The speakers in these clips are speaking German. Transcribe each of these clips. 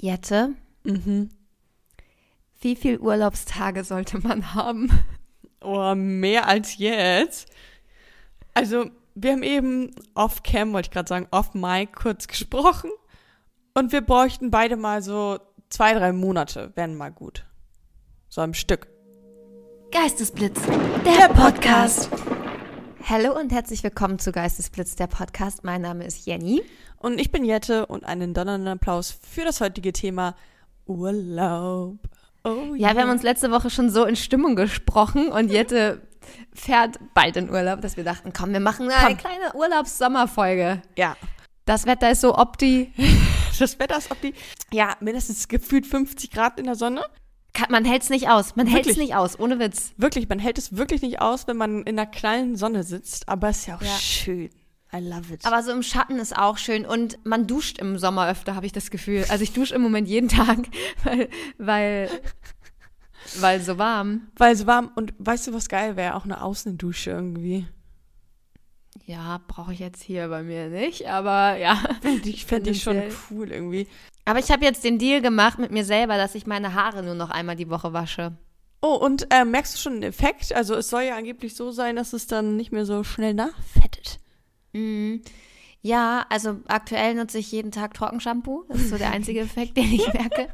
Jette, Mhm. wie viele Urlaubstage sollte man haben? Oh, mehr als jetzt. Also, wir haben eben off-cam, wollte ich gerade sagen, off-mic kurz gesprochen. Und wir bräuchten beide mal so zwei, drei Monate, wären mal gut. So im Stück. Geistesblitz, der, Podcast. Hallo und herzlich willkommen zu Geistesblitz, der Podcast. Mein Name ist Jenny. Und ich bin Jette und einen donnernden Applaus für das heutige Thema Urlaub. Oh Ja, wir haben uns letzte Woche schon so in Stimmung gesprochen und Jette fährt bald in Urlaub, dass wir dachten, komm, wir machen eine Komm. kleine Urlaubssommerfolge. Ja. Das Wetter ist so opti. Das Wetter ist die, ja, mindestens gefühlt 50 Grad in der Sonne. Kann- Man hält es nicht aus. Man hält es nicht aus, ohne Witz. Wirklich, man hält es wirklich nicht aus, wenn man in der knallen Sonne sitzt, aber es ist ja auch Ja. schön. I love it. Aber so im Schatten ist auch schön und man duscht im Sommer öfter, habe ich das Gefühl. Also ich dusche im Moment jeden Tag, weil, weil, weil so warm. Weil es warm und weißt du, was geil wäre? Auch eine Außendusche irgendwie. Ja, brauche ich jetzt hier bei mir nicht, aber ja. Ich, fänd ich schon cool irgendwie. Aber ich habe jetzt den Deal gemacht mit mir selber, dass ich meine Haare nur noch einmal die Woche wasche. Oh, und äh, merkst du schon einen Effekt? Also es soll ja angeblich so sein, dass es dann nicht mehr so schnell nachfettet. Mhm. Ja, also aktuell nutze ich jeden Tag Trockenshampoo. Das ist so der einzige Effekt, den ich merke.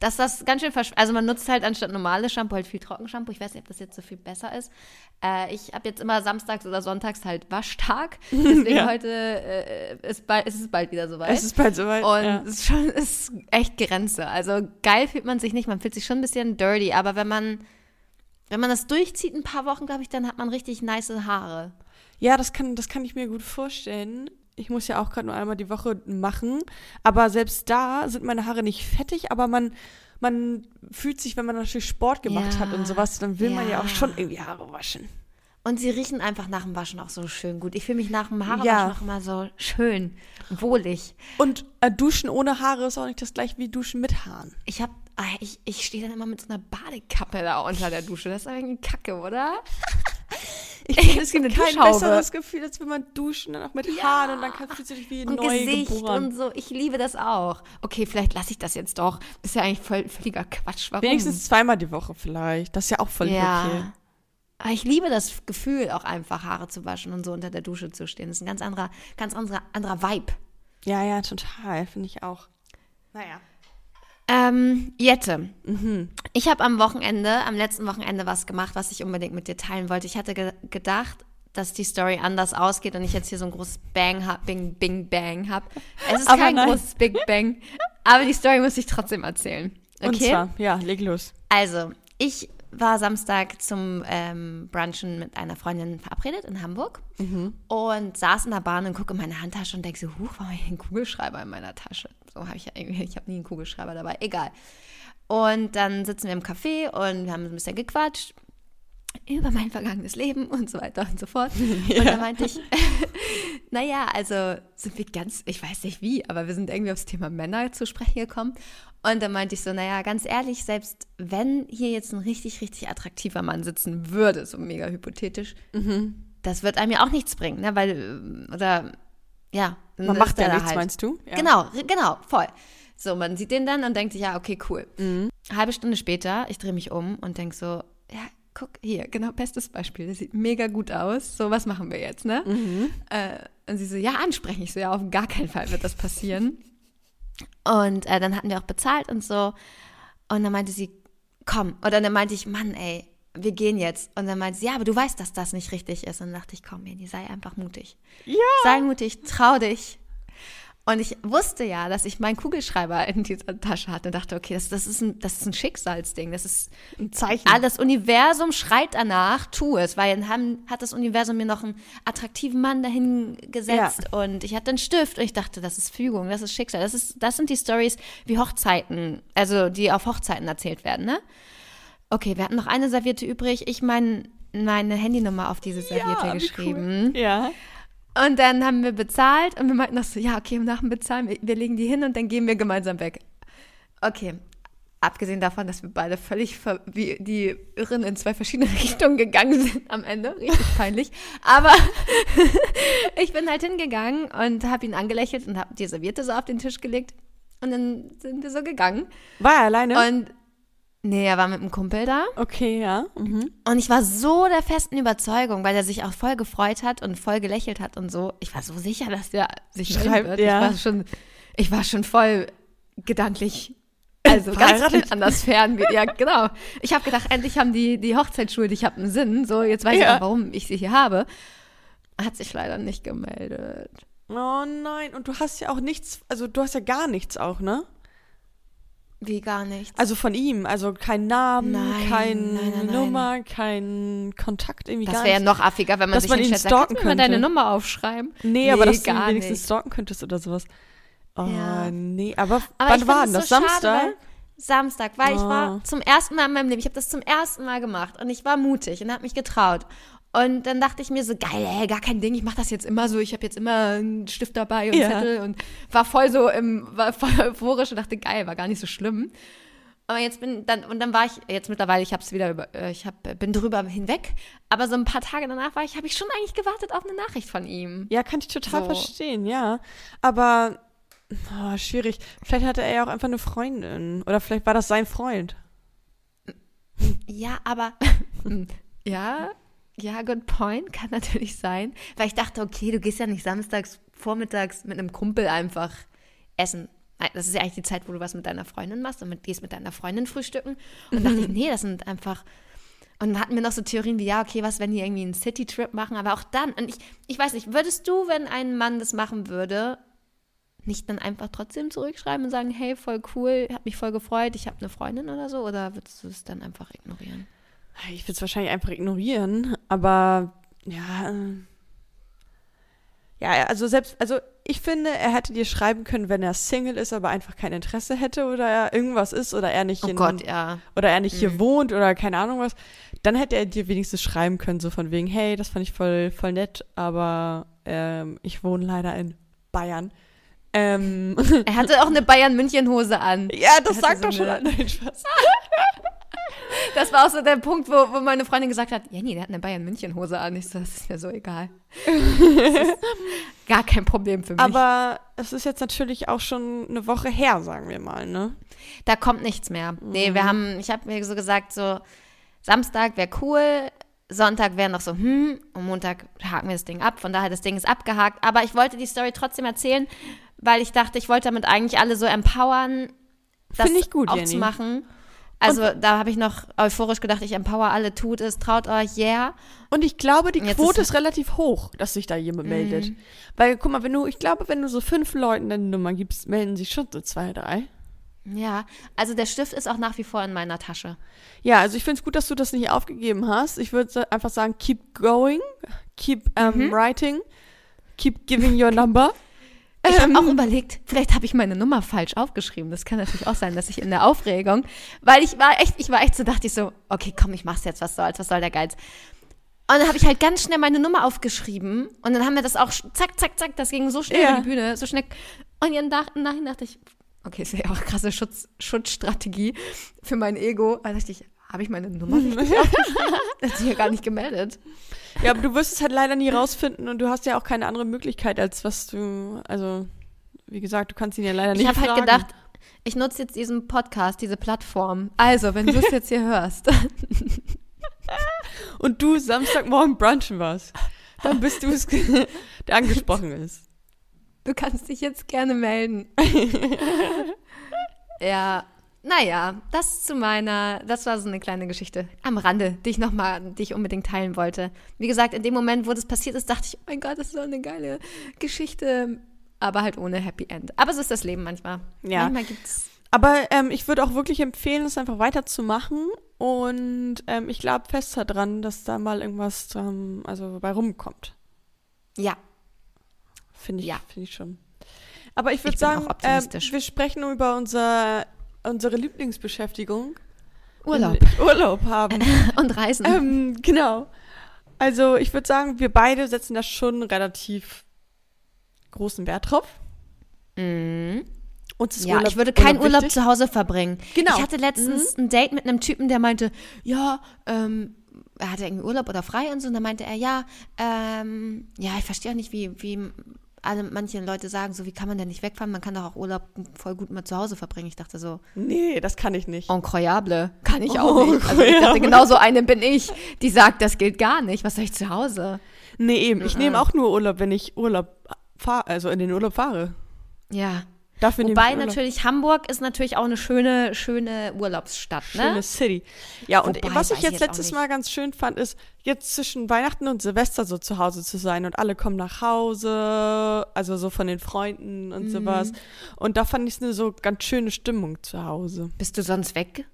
Dass das ganz schön versch Also man nutzt halt anstatt normales Shampoo halt viel Trockenshampoo. Ich weiß nicht, ob das jetzt so viel besser ist. Äh, ich habe jetzt immer samstags oder sonntags halt Waschtag. Deswegen Ja. heute äh, ist, bald, ist es bald wieder soweit. Es ist bald soweit. Und ja. es ist schon ist echt Grenze. Also geil fühlt man sich nicht, man fühlt sich schon ein bisschen dirty, aber wenn man wenn man das durchzieht ein paar Wochen, glaube ich, dann hat man richtig nice Haare. ja, das kann, das kann ich mir gut vorstellen. Ich muss ja auch gerade nur einmal die Woche machen. Aber selbst da sind meine Haare nicht fettig, aber man, man fühlt sich, wenn man natürlich Sport gemacht Ja, hat und sowas, dann will man ja auch ja. schon irgendwie Haare waschen. Und sie riechen einfach nach dem Waschen auch so schön gut. Ich fühle mich nach dem Haarewaschen Ja. auch immer so schön, wohlig. Und äh, Duschen ohne Haare ist auch nicht das gleiche wie Duschen mit Haaren. Ich hab, ah, ich, ich stehe dann immer mit so einer Badekappe da unter der Dusche. Das ist irgendwie Kacke, oder? Ich finde, es gibt kein besseres Gefühl, als wenn man duschen, dann auch mit Ja. Haaren und dann fühlt sich wie Und neu Gesicht geboren. und so. Ich liebe das auch. Okay, vielleicht lasse ich das jetzt doch. Das ist ja eigentlich voll, völliger Quatsch. Warum? Wenigstens zweimal die Woche vielleicht. Das ist ja auch voll ja. okay. Aber ich liebe das Gefühl, auch einfach Haare zu waschen und so unter der Dusche zu stehen. Das ist ein ganz anderer, ganz anderer, anderer Vibe. Ja, ja, total. Finde ich auch. Naja. Ähm, Jette, Mhm. ich habe am Wochenende, am letzten Wochenende was gemacht, was ich unbedingt mit dir teilen wollte. Ich hatte ge gedacht, dass die Story anders ausgeht und ich jetzt hier so ein großes Bang hab, Bing, Bing, Bang hab. Es ist Aber kein nein. großes Big Bang, aber die Story muss ich trotzdem erzählen. Okay? Und zwar, ja, leg los. Also, ich war Samstag zum ähm, Brunchen mit einer Freundin verabredet in Hamburg und saß in der Bahn und gucke in meine Handtasche und denke so, huch, warum habe ich einen Kugelschreiber in meiner Tasche? So habe ich ja irgendwie, ich habe nie einen Kugelschreiber dabei, egal. Und dann sitzen wir im Café und wir haben ein bisschen gequatscht über mein vergangenes Leben und so weiter und so fort. Und da meinte ich, naja, also sind wir ganz, ich weiß nicht wie, aber wir sind irgendwie aufs Thema Männer zu sprechen gekommen. Und dann meinte ich so, naja, ganz ehrlich, selbst wenn hier jetzt ein richtig, richtig attraktiver Mann sitzen würde, so mega hypothetisch, das wird einem ja auch nichts bringen, ne? Weil, ähm, oder, ja. Man macht ja nichts, halt. meinst du? Ja. Genau, genau, voll. So, man sieht den dann und denkt sich, ja, okay, cool. Mhm. Halbe Stunde später, ich drehe mich um und denke so, ja, guck, hier, genau, bestes Beispiel. Das sieht mega gut aus. So, was machen wir jetzt, ne? Mhm. Äh, und sie so, ja, ansprechen. Ich so, ja, auf gar keinen Fall wird das passieren. Und äh, dann hatten wir auch bezahlt und so. Und dann meinte sie, komm. Oder dann meinte ich, Mann, ey, wir gehen jetzt. Und dann meinte sie, ja, aber du weißt, dass das nicht richtig ist. Und dann dachte ich, komm, Jenny, sei einfach mutig. Ja. Sei mutig, trau dich. Und ich wusste ja, dass ich meinen Kugelschreiber in dieser Tasche hatte und dachte, okay, das, das, ist, ein, das ist ein Schicksalsding. Das ist Ein Zeichen. Ah, das Universum schreit danach, tu es, weil dann haben, hat das Universum mir noch einen attraktiven Mann dahin gesetzt und ich hatte einen Stift und ich dachte, das ist Fügung, das ist Schicksal. Das, ist, das sind die Stories wie Hochzeiten, also die auf Hochzeiten erzählt werden, ne? Okay, wir hatten noch eine Serviette übrig. Ich mein, meine Handynummer auf diese Serviette Ja, geschrieben. Cool. Ja. Und dann haben wir bezahlt und wir meinten noch so, ja, okay, nach dem Bezahlen, wir, wir legen die hin und dann gehen wir gemeinsam weg. Okay, abgesehen davon, dass wir beide völlig wie die Irren in zwei verschiedene Richtungen gegangen sind am Ende, richtig peinlich. Aber ich bin halt hingegangen und habe ihn angelächelt und habe die Serviette so auf den Tisch gelegt. Und dann sind wir so gegangen. War er alleine? Und nee, er war mit einem Kumpel da. okay, ja. Mhm. Und ich war so der festen Überzeugung, weil er sich auch voll gefreut hat und voll gelächelt hat und so. Ich war so sicher, dass der sich Schreibt. Wird. ja. Ich war schon, ich war schon voll gedanklich. Also ganz Verheiratet? anders fern. Ja, genau. Ich habe gedacht, endlich haben die, die Hochzeitsschule, ich habe einen Sinn. So, jetzt weiß ich Ja. auch, warum ich sie hier habe. Hat sich leider nicht gemeldet. Oh nein, und du hast ja auch nichts, also du hast ja gar nichts auch, ne? Wie gar nichts. Also von ihm, also kein Namen, Nein, keine nein, nein, nein. Nummer, kein Kontakt irgendwie das wäre ja noch affiger, wenn man Dass sich man ihn sagt, stalken kannst du mir mal deine könnte. Nummer aufschreiben? Nee, aber Nee, dass du ihn wenigstens nicht. stalken könntest oder sowas. Oh, Ja. nee, aber, Aber wann ich war denn das? so schade, Samstag? weil- Samstag, weil ich Oh. war zum ersten Mal in meinem Leben, ich habe das zum ersten Mal gemacht und ich war mutig und habe mich getraut. Und dann dachte ich mir so, geil, ey, gar kein Ding, ich mache das jetzt immer so, ich habe jetzt immer einen Stift dabei und Ja. Zettel und war voll so im, war voll euphorisch und dachte, geil, war gar nicht so schlimm. Aber jetzt bin dann und dann war ich jetzt mittlerweile, ich habe es wieder über, äh, ich hab, bin drüber hinweg. Aber so ein paar Tage danach war ich, habe ich schon eigentlich gewartet auf eine Nachricht von ihm. Ja, kann ich total So. verstehen, ja. Aber oh, schwierig. Vielleicht hatte er ja auch einfach eine Freundin. Oder vielleicht war das sein Freund. Ja, aber ja, ja, good point, kann natürlich sein. Weil ich dachte, okay, du gehst ja nicht samstags vormittags mit einem Kumpel einfach essen. Das ist ja eigentlich die Zeit, wo du was mit deiner Freundin machst und mit, gehst mit deiner Freundin frühstücken. Und dachte ich, nee, das sind einfach. Und dann hatten wir noch so Theorien wie, ja, okay, was, wenn die irgendwie einen City-Trip machen, aber auch dann, und ich, ich weiß nicht, würdest du, wenn ein Mann das machen würde, nicht dann einfach trotzdem zurückschreiben und sagen, hey, voll cool, hab mich voll gefreut, ich habe eine Freundin oder so? Oder würdest du es dann einfach ignorieren? Ich würde es wahrscheinlich einfach ignorieren, aber ja. äh, Ja, also selbst, also ich finde, er hätte dir schreiben können, wenn er Single ist, aber einfach kein Interesse hätte oder er irgendwas ist oder er nicht Oh in, Gott, ja. oder er nicht hier Mhm. wohnt oder keine Ahnung was, dann hätte er dir wenigstens schreiben können, so von wegen, hey, das fand ich voll, voll nett, aber ähm, ich wohne leider in Bayern. Ähm, Er hatte auch eine Bayern-München-Hose an. ja, das sagt hatte doch so schon. Nein, Spaß. Das war auch so der Punkt, wo, wo meine Freundin gesagt hat, Jenny, der hat eine Bayern-München-Hose an. Ich so, das ist mir so egal. Gar kein Problem für mich. Aber es ist jetzt natürlich auch schon eine Woche her, sagen wir mal, ne? da kommt nichts mehr. Nee, wir haben, ich habe mir so gesagt, so Samstag wäre cool, Sonntag wäre noch so, hm, und Montag haken wir das Ding ab. Von daher, das Ding ist abgehakt. Aber ich wollte die Story trotzdem erzählen, weil ich dachte, ich wollte damit eigentlich alle so empowern, das Finde ich gut, auch Jenny. Also da habe ich noch euphorisch gedacht, ich empower alle, tut es, traut euch, yeah. Und ich glaube, die Und jetzt Quote ist- ist, relativ hoch, dass sich da jemand meldet. Weil, guck mal, wenn du, ich glaube, wenn du so fünf Leuten deine Nummer gibst, melden sich schon so zwei, drei. Ja, also der Stift ist auch nach wie vor in meiner Tasche. Ja, also ich finde es gut, dass du das nicht aufgegeben hast. Ich würde einfach sagen, keep going, keep um, writing, keep giving your number. Ich Ähm. habe auch überlegt, vielleicht habe ich meine Nummer falsch aufgeschrieben. Das kann natürlich auch sein, dass ich in der Aufregung, weil ich war echt, ich war echt so, dachte ich so, okay, komm, ich mach's jetzt, was soll's, was soll der Geiz. Und dann habe ich halt ganz schnell meine Nummer aufgeschrieben und dann haben wir das auch zack, zack, zack, das ging so schnell Ja. über die Bühne, so schnell. Und dann nach, nachher dachte ich, okay, ist ja auch eine krasse Schutz, Schutzstrategie für mein Ego. Da dachte ich, habe ich meine Nummer richtig aufgeschrieben? Hat sich ja gar nicht gemeldet. Ja, aber du wirst es halt leider nie rausfinden und du hast ja auch keine andere Möglichkeit, als was du, also, wie gesagt, du kannst ihn ja leider nicht Ich habe halt gedacht, ich nutze jetzt diesen Podcast, diese Plattform. Also, wenn du es jetzt hier hörst, Und du Samstagmorgen brunchen warst, dann bist du es, der angesprochen ist. du kannst dich jetzt gerne melden. ja, naja, das zu meiner, das war so eine kleine Geschichte am Rande, die ich nochmal, die ich unbedingt teilen wollte. Wie gesagt, in dem Moment, wo das passiert ist, dachte ich, oh mein Gott, das ist so eine geile Geschichte, aber halt ohne Happy End. Aber so ist das Leben manchmal. Ja. Manchmal gibt's Aber ähm, ich würde auch wirklich empfehlen, es einfach weiterzumachen. Und ähm, ich glaube fest daran, dass da mal irgendwas ähm, also bei rumkommt. ja, Finde ich, Ja. finde ich schon. Aber ich würde sagen, ähm, wir sprechen über unser, unsere Lieblingsbeschäftigung. Urlaub Urlaub haben. und Reisen. ähm, genau. Also ich würde sagen, wir beide setzen da schon relativ großen Wert drauf. Mhm. Uns ist Ja, Urlaub, ich würde keinen Urlaub wichtig. zu Hause verbringen. Genau. Ich hatte letztens ein Date mit einem Typen, der meinte, ja, ähm, er hatte irgendwie Urlaub oder frei und so. Und dann meinte er, ja, ähm, ja, ich verstehe auch nicht, wie, wie alle, manche Leute sagen so, wie kann man denn nicht wegfahren? Man kann doch auch Urlaub voll gut mal zu Hause verbringen. Ich dachte so, Nee, das kann ich nicht. incroyable, kann ich Oh, auch nicht. Also ich dachte, genau so eine bin ich, die sagt, das gilt gar nicht. Was soll ich zu Hause? Nee, eben. Ich nehme auch nur Urlaub, wenn ich Urlaub fahre, also in den Urlaub fahre. Ja. Dafür Wobei natürlich Hamburg ist natürlich auch eine schöne, schöne Urlaubsstadt, ne? Schöne City. Ja, und Wobei, was ich ich jetzt letztes. Mal ganz schön fand, ist, jetzt zwischen Weihnachten und Silvester so zu Hause zu sein und alle kommen nach Hause, also so von den Freunden und Mhm. sowas. Und da fand ich es eine so ganz schöne Stimmung zu Hause. Bist du sonst weg?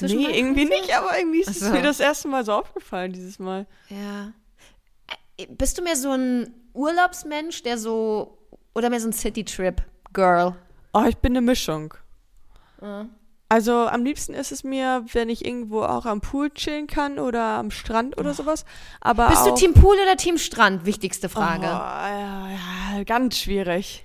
Nee, Weihnachten irgendwie und nicht, aber irgendwie ist Ach es mir das erste Mal so aufgefallen dieses Mal. Ja. Äh, Bist du mehr so ein Urlaubsmensch, der so, oder mehr so ein City-Trip-Girl? Oh, ich bin eine Mischung. Mhm. Also am liebsten ist es mir, wenn ich irgendwo auch am Pool chillen kann oder am Strand oder sowas. Aber Bist du Team Pool oder Team Strand? Wichtigste Oh, Frage. ja, ja, ganz schwierig.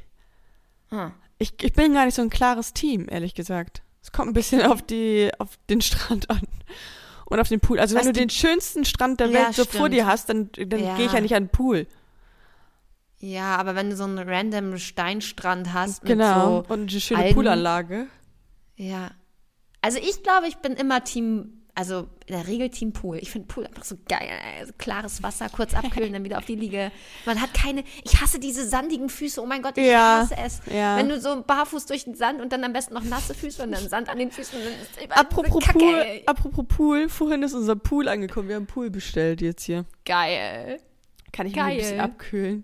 Hm. Ich, ich bin gar nicht so ein klares Team, ehrlich gesagt. Es kommt ein bisschen auf, die, auf den Strand an. Und auf den Pool. Also wenn Was du die- den schönsten Strand der Ja, Welt so vor stimmt. dir hast, dann, dann Ja. gehe ich ja nicht an den Pool. Ja, aber wenn du so einen random Steinstrand hast Genau. mit so, Und eine schöne Algen. Poolanlage. ja. Also ich glaube, ich bin immer Team, also in der Regel Team Pool. Ich finde Pool einfach so geil. Also klares Wasser, kurz abkühlen, dann wieder auf die Liege. Man hat keine, ich hasse diese sandigen Füße. Oh mein Gott, ich Ja, hasse es. ja. Wenn du so barfuß durch den Sand und dann am besten noch nasse Füße und dann Sand an den Füßen. Apropos Kacke, Pool, apropos Pool, vorhin ist unser Pool angekommen. Wir haben Pool bestellt jetzt hier. Geil. Kann ich mich ein Geil. bisschen abkühlen.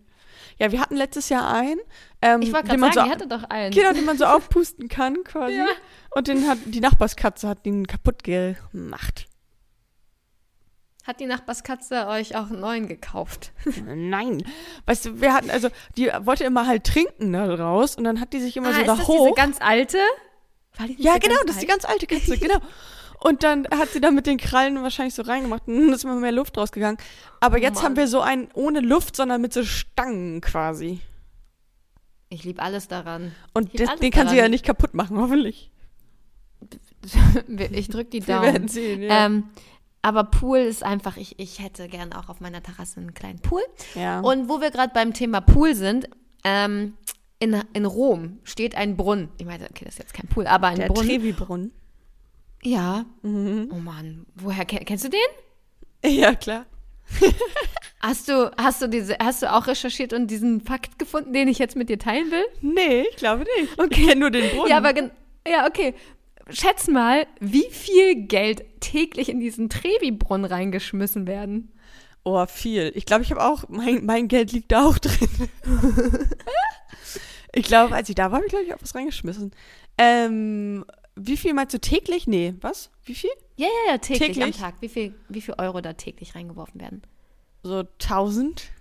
Ja, wir hatten letztes Jahr einen. Ähm, Ich den gerade sagen, so, ihr hattet doch einen. Genau, den man so aufpusten kann quasi. Ja. Und den hat die Nachbarskatze hat den kaputt gemacht. Hat die Nachbarskatze euch auch einen neuen gekauft? Nein. Weißt du, wir hatten, also, die wollte immer halt trinken da raus und dann hat die sich immer so Ah, ist da das hoch. diese ganz alte? War ja, so genau, das ist die ganz alte Katze, genau. Und dann hat sie da mit den Krallen wahrscheinlich so reingemacht und dann ist immer mehr Luft rausgegangen. Aber Oh jetzt Mann. haben wir so einen ohne Luft, sondern mit so Stangen quasi. Ich liebe alles daran. Und das, alles den kann sie ja nicht kaputt machen, hoffentlich. Ich drück die Wir Daumen. werden sehen, ja. Ähm, aber Pool ist einfach, ich, ich hätte gern auch auf meiner Terrasse einen kleinen Pool. ja. Und wo wir gerade beim Thema Pool sind, ähm, in, in Rom steht ein Brunnen. Ich meine, okay, das ist jetzt kein Pool, aber ein der Brunnen. Trevi-Brunnen. Ja. Mhm. Oh Mann, woher kenn, kennst du den? Ja, klar. Hast du, hast du diese, hast du auch recherchiert und diesen Fakt gefunden, den ich jetzt mit dir teilen will? Nee, ich glaube nicht. Okay. Ich kenne nur den Brunnen. Ja, aber ja, okay. Schätz mal, wie viel Geld täglich in diesen Trevi-Brunnen reingeschmissen werden. Oh, viel. Ich glaube, ich habe auch, mein, mein Geld liegt da auch drin. ich glaube, als ich da war, habe ich, glaube ich, auch was reingeschmissen. Ähm, wie viel meinst du täglich? Nee, was? Wie viel? Ja, ja, ja, täglich, am Täglich? Tag. Wie viel, wie viel Euro da täglich reingeworfen werden? So 1000?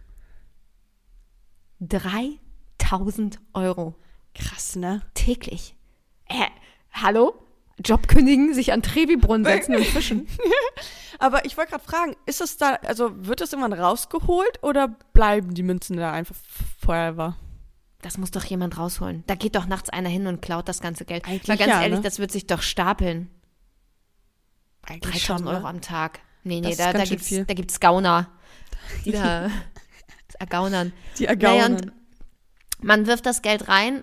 3000 Euro Krass, ne? täglich. Äh, hallo? Job kündigen, sich an Trevi-Brunnen setzen und fischen. Aber ich wollte gerade fragen, ist es da, also wird das irgendwann rausgeholt oder bleiben die Münzen da einfach forever? Das muss doch jemand rausholen. Da geht doch nachts einer hin und klaut das ganze Geld. Eigentlich Mal ganz ja, ehrlich, ne? das wird sich doch stapeln. Eigentlich 3000 ne? Euro am Tag. Nee, nee, Das da, da ganz schön gibt's, viel. da gibt's Gauner. Die da ergaunern. Die Naja, Ergaunen. und man wirft das Geld rein,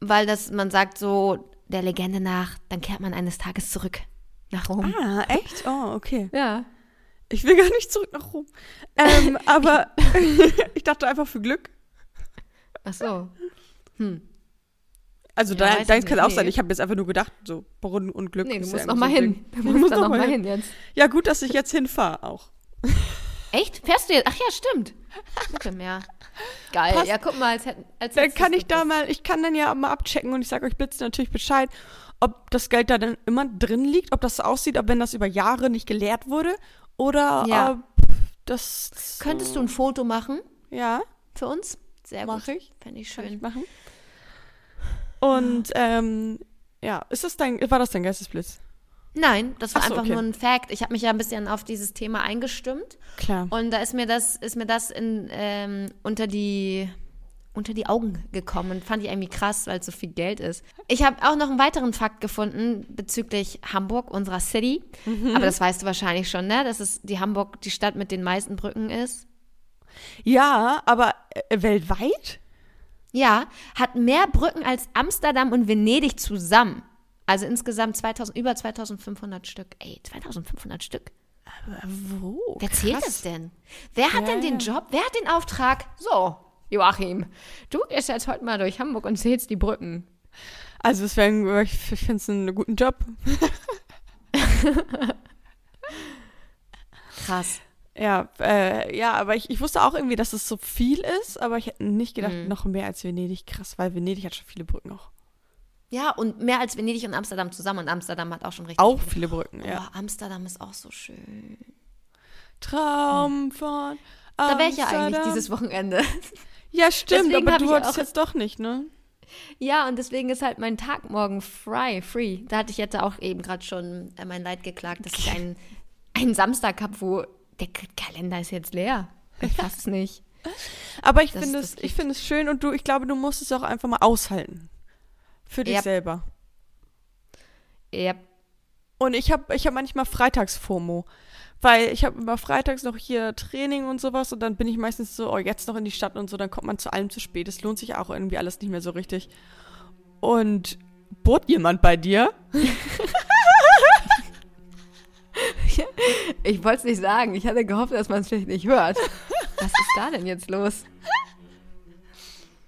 weil das, man sagt so der Legende nach, dann kehrt man eines Tages zurück nach Rom. ah, echt? Oh, okay. Ja. Ich will gar nicht zurück nach Rom. Ähm, aber ich dachte einfach für Glück. Ach so. Also Ja, dein, deins kann auch sein. nee. Ich habe jetzt einfach nur gedacht, so Brunnen und Glück. Nee, du ist musst ja noch mal irgendwie so hin. Du musst muss da noch mal hin jetzt. Ja, gut, dass ich jetzt hinfahre auch. Echt? Fährst du jetzt? Ach ja, stimmt. Mittelmeer. Geil. Passt. Ja, guck mal, als hätten. Als Dann kann ich da gewusst. mal, ich kann dann ja mal abchecken und ich sage euch Blitz natürlich Bescheid, ob das Geld da dann immer drin liegt, ob das so aussieht, ob wenn das über Jahre nicht geleert wurde oder Ja. ob das. Könntest du ein Foto machen Ja, für uns? Sehr gut. mache ich. Fände ich Kann ich schön. machen. Und ähm, ja, ist das dein, war das dein Geistesblitz? Nein, das war so, einfach okay. nur ein Fact. Ich habe mich ja ein bisschen auf dieses Thema eingestimmt. Klar. Und da ist mir das, ist mir das in, ähm, unter die unter die Augen gekommen und fand ich irgendwie krass, weil es so viel Geld ist. Ich habe auch noch einen weiteren Fakt gefunden bezüglich Hamburg, unserer City. Mhm. Aber das weißt du wahrscheinlich schon, ne? Dass es die Hamburg die Stadt mit den meisten Brücken ist. Ja, aber äh, weltweit? Ja, hat mehr Brücken als Amsterdam und Venedig zusammen. Also insgesamt 2000, über 2500 Stück. Ey, 2500 Stück. Wo? Wer zählt Krass. das denn? Wer hat Ja, denn den ja. Job? Wer hat den Auftrag? So, Joachim, du gehst jetzt heute mal durch Hamburg und zählst die Brücken. Also es wäre, ich finde es einen guten Job. Krass. Ja, äh, ja, aber ich, ich wusste auch irgendwie, dass es so viel ist, aber ich hätte nicht gedacht, Mhm. noch mehr als Venedig. Krass, weil Venedig hat schon viele Brücken auch. Ja, und mehr als Venedig und Amsterdam zusammen. Und Amsterdam hat auch schon richtig. Auch viele. viele Brücken, ja. Oh, Amsterdam ist auch so schön. Traum von Da wäre ich ja eigentlich Amsterdam. dieses Wochenende. Ja, stimmt, Deswegen aber du wolltest jetzt doch nicht, ne? Ja, und deswegen ist halt mein Tag morgen frei, free. Da hatte ich jetzt auch eben gerade schon äh, mein Leid geklagt, dass ich einen, einen Samstag habe, wo der Kalender ist jetzt leer. Ich fasse es nicht. Aber ich finde es, ich finde es schön und du, ich glaube, du musst es auch einfach mal aushalten. Für dich Yep. selber. Ja, Und ich habe ich hab manchmal Freitags-FOMO. Weil ich habe immer freitags noch hier Training und sowas und dann bin ich meistens so, oh, jetzt noch in die Stadt und so, dann kommt man zu allem zu spät. Es lohnt sich auch irgendwie alles nicht mehr so richtig. Und bot jemand bei dir? ich wollte es nicht sagen. Ich hatte gehofft, dass man es vielleicht nicht hört. Was ist da denn jetzt los?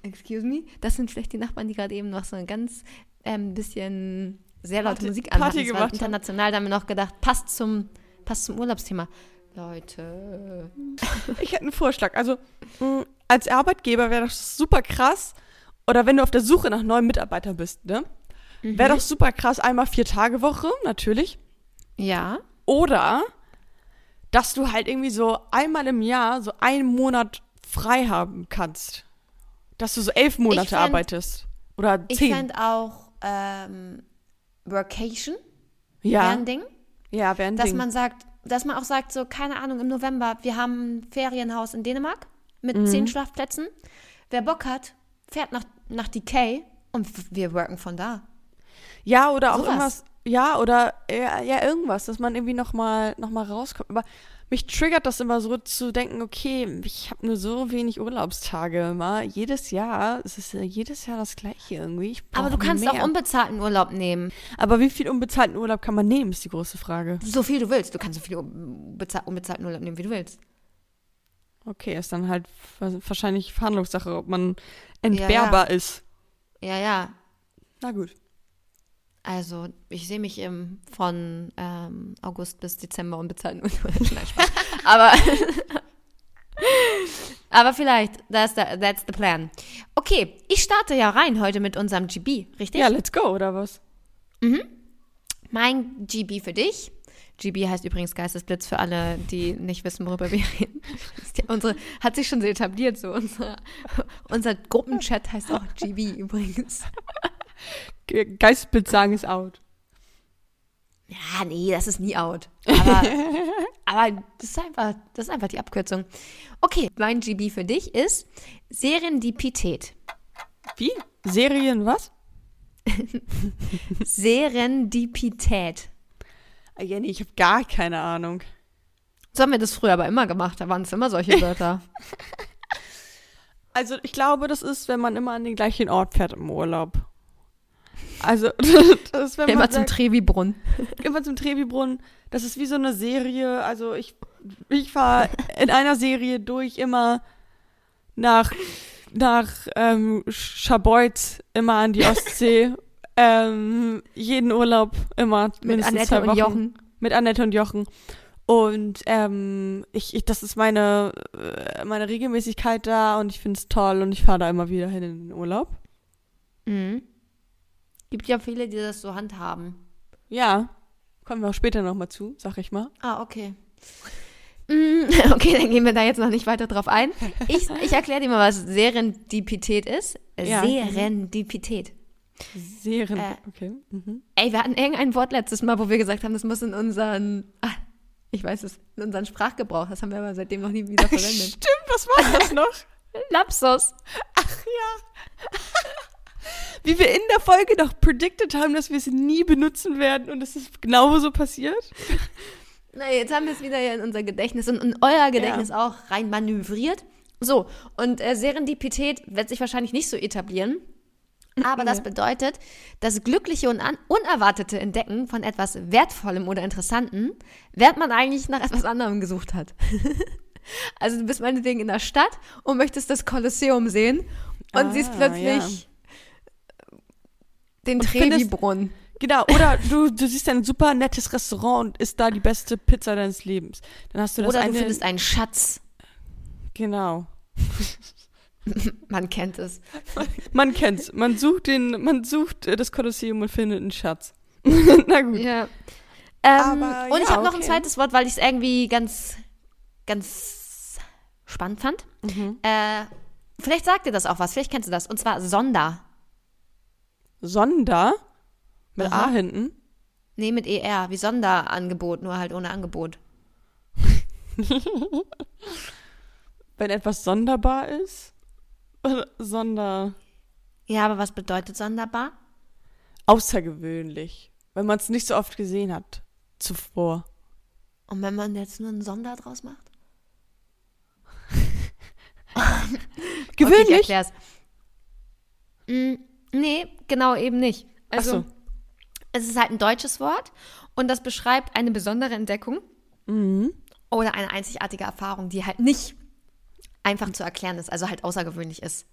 Excuse me? Das sind vielleicht die Nachbarn, die gerade eben noch so ein ganz ähm, bisschen sehr laute Party- Musik anhatten. Party gemacht international, da haben wir noch gedacht, passt zum, passt zum Urlaubsthema. Leute. Ich hätte einen Vorschlag. Also, mh, als Arbeitgeber wäre das super krass. Oder wenn du auf der Suche nach neuen Mitarbeitern bist, ne? Wäre doch super krass, einmal vier Tage Woche, natürlich. Ja. Oder dass du halt irgendwie so einmal im Jahr so einen Monat frei haben kannst. Dass du so elf Monate fänd- arbeitest. Oder Ich zehn. fände auch ähm, Workation wäre ja, ein Ding. ja, wäre ein Dass Ding. man sagt, dass man auch sagt, so, keine Ahnung, im November, wir haben ein Ferienhaus in Dänemark mit Mhm. zehn Schlafplätzen. Wer Bock hat, fährt nach, nach Decay und wir worken von da. ja, oder auch sowas. irgendwas. Ja, oder ja, ja, irgendwas, dass man irgendwie nochmal noch mal rauskommt. Aber mich triggert das immer so zu denken, okay, ich habe nur so wenig Urlaubstage immer. Jedes Jahr, es ist ja jedes Jahr das gleiche irgendwie. Ich Aber du kannst mehr. auch unbezahlten Urlaub nehmen. Aber wie viel unbezahlten Urlaub kann man nehmen, ist die große Frage. So viel du willst. Du kannst so viel unbeza- unbezahlten Urlaub nehmen, wie du willst. Okay, ist dann halt wa- wahrscheinlich Verhandlungssache, ob man entbehrbar ist. Ja, ja. Na gut. Also, ich sehe mich im, von ähm, August bis Dezember unbezahlten Urlaub. Nein, Spaß. Aber, aber vielleicht, that's the, that's the plan. Okay, ich starte ja rein heute mit unserem GB, richtig? Ja, let's go, oder was? Mein GB für dich. GB heißt übrigens Geistesblitz für alle, die nicht wissen, worüber wir reden. Unsere, hat sich schon so etabliert, so unser, unser Gruppenchat heißt auch GB übrigens. Ge- Geistesblitz sagen ist out. Ja, nee, das ist nie out. Aber, aber das, ist einfach, das ist einfach die Abkürzung. Okay, mein GB für dich ist Serendipität. Wie? Serien was? Serendipität. Ah, Jenny, ich habe gar keine Ahnung. So haben wir das früher aber immer gemacht. Da waren es immer solche Wörter. Also ich glaube, das ist, wenn man immer an den gleichen Ort fährt im Urlaub. Also, das ist, wenn immer zum Trevi-Brunnen. immer zum Trebibrunnen. Das ist wie so eine Serie. Also ich, ich fahre in einer Serie durch immer nach, nach ähm, Scharbeutz, immer an die Ostsee. ähm, jeden Urlaub immer Mit Annette zwei und. Jochen. Mit Annette und Jochen. Und ähm, ich, ich, das ist meine, äh, meine Regelmäßigkeit da und ich finde es toll und ich fahre da immer wieder hin in den Urlaub. Mhm. Gibt ja viele, die das so handhaben. Ja, kommen wir auch später nochmal zu, sag ich mal. Ah, okay. Mm, Okay, dann gehen wir da jetzt noch nicht weiter drauf ein. Ich, ich erkläre dir mal, was Serendipität ist. Ja. Serendipität. Serien, Äh, okay. Mhm. Ey, wir hatten irgendein Wort letztes Mal, wo wir gesagt haben, das muss in unseren, ah, ich weiß es, in unseren Sprachgebrauch. Das haben wir aber seitdem noch nie wieder verwendet. Stimmt, was war das noch? Lapsus. Wie wir in der Folge noch predicted haben, dass wir es nie benutzen werden und es ist genauso passiert. Na, jetzt haben wir es wieder in unser Gedächtnis und in euer Gedächtnis auch rein manövriert. So, und äh, Serendipität wird sich wahrscheinlich nicht so etablieren. Aber das bedeutet, das glückliche und unerwartete Entdecken von etwas Wertvollem oder Interessantem, während man eigentlich nach etwas anderem gesucht hat. also du bist meinetwegen in der Stadt und möchtest das Kolosseum sehen und Ah, siehst plötzlich den Trevi-Brunnen. Genau, oder du, du siehst ein super nettes Restaurant und isst da die beste Pizza deines Lebens. Dann hast du das Oder eine. du findest einen Schatz. genau. Man kennt es. Man kennt's. Man sucht den, man sucht äh, das Kolosseum und findet einen Schatz. Na gut. Ja. Ähm, Aber und ich ja, habe noch ein okay. zweites Wort, weil ich es irgendwie ganz, ganz spannend fand. Mhm. Äh, vielleicht sagt dir das auch was, vielleicht kennst du das. Und zwar Sonder. Sonder mit Aha. A hinten. Nee, mit ER, wie Sonderangebot, nur halt ohne Angebot. Wenn etwas sonderbar ist. Sonder. Ja, aber was bedeutet sonderbar? Außergewöhnlich. Wenn man es nicht so oft gesehen hat. Zuvor. Und wenn man jetzt nur einen Sonder draus macht? Okay, ich Gewöhnlich? erklär's. Mm, nee, genau eben nicht. Also, so. es ist halt ein deutsches Wort und das beschreibt eine besondere Entdeckung Mhm. oder eine einzigartige Erfahrung, die halt nicht einfach zu erklären ist, also halt außergewöhnlich ist.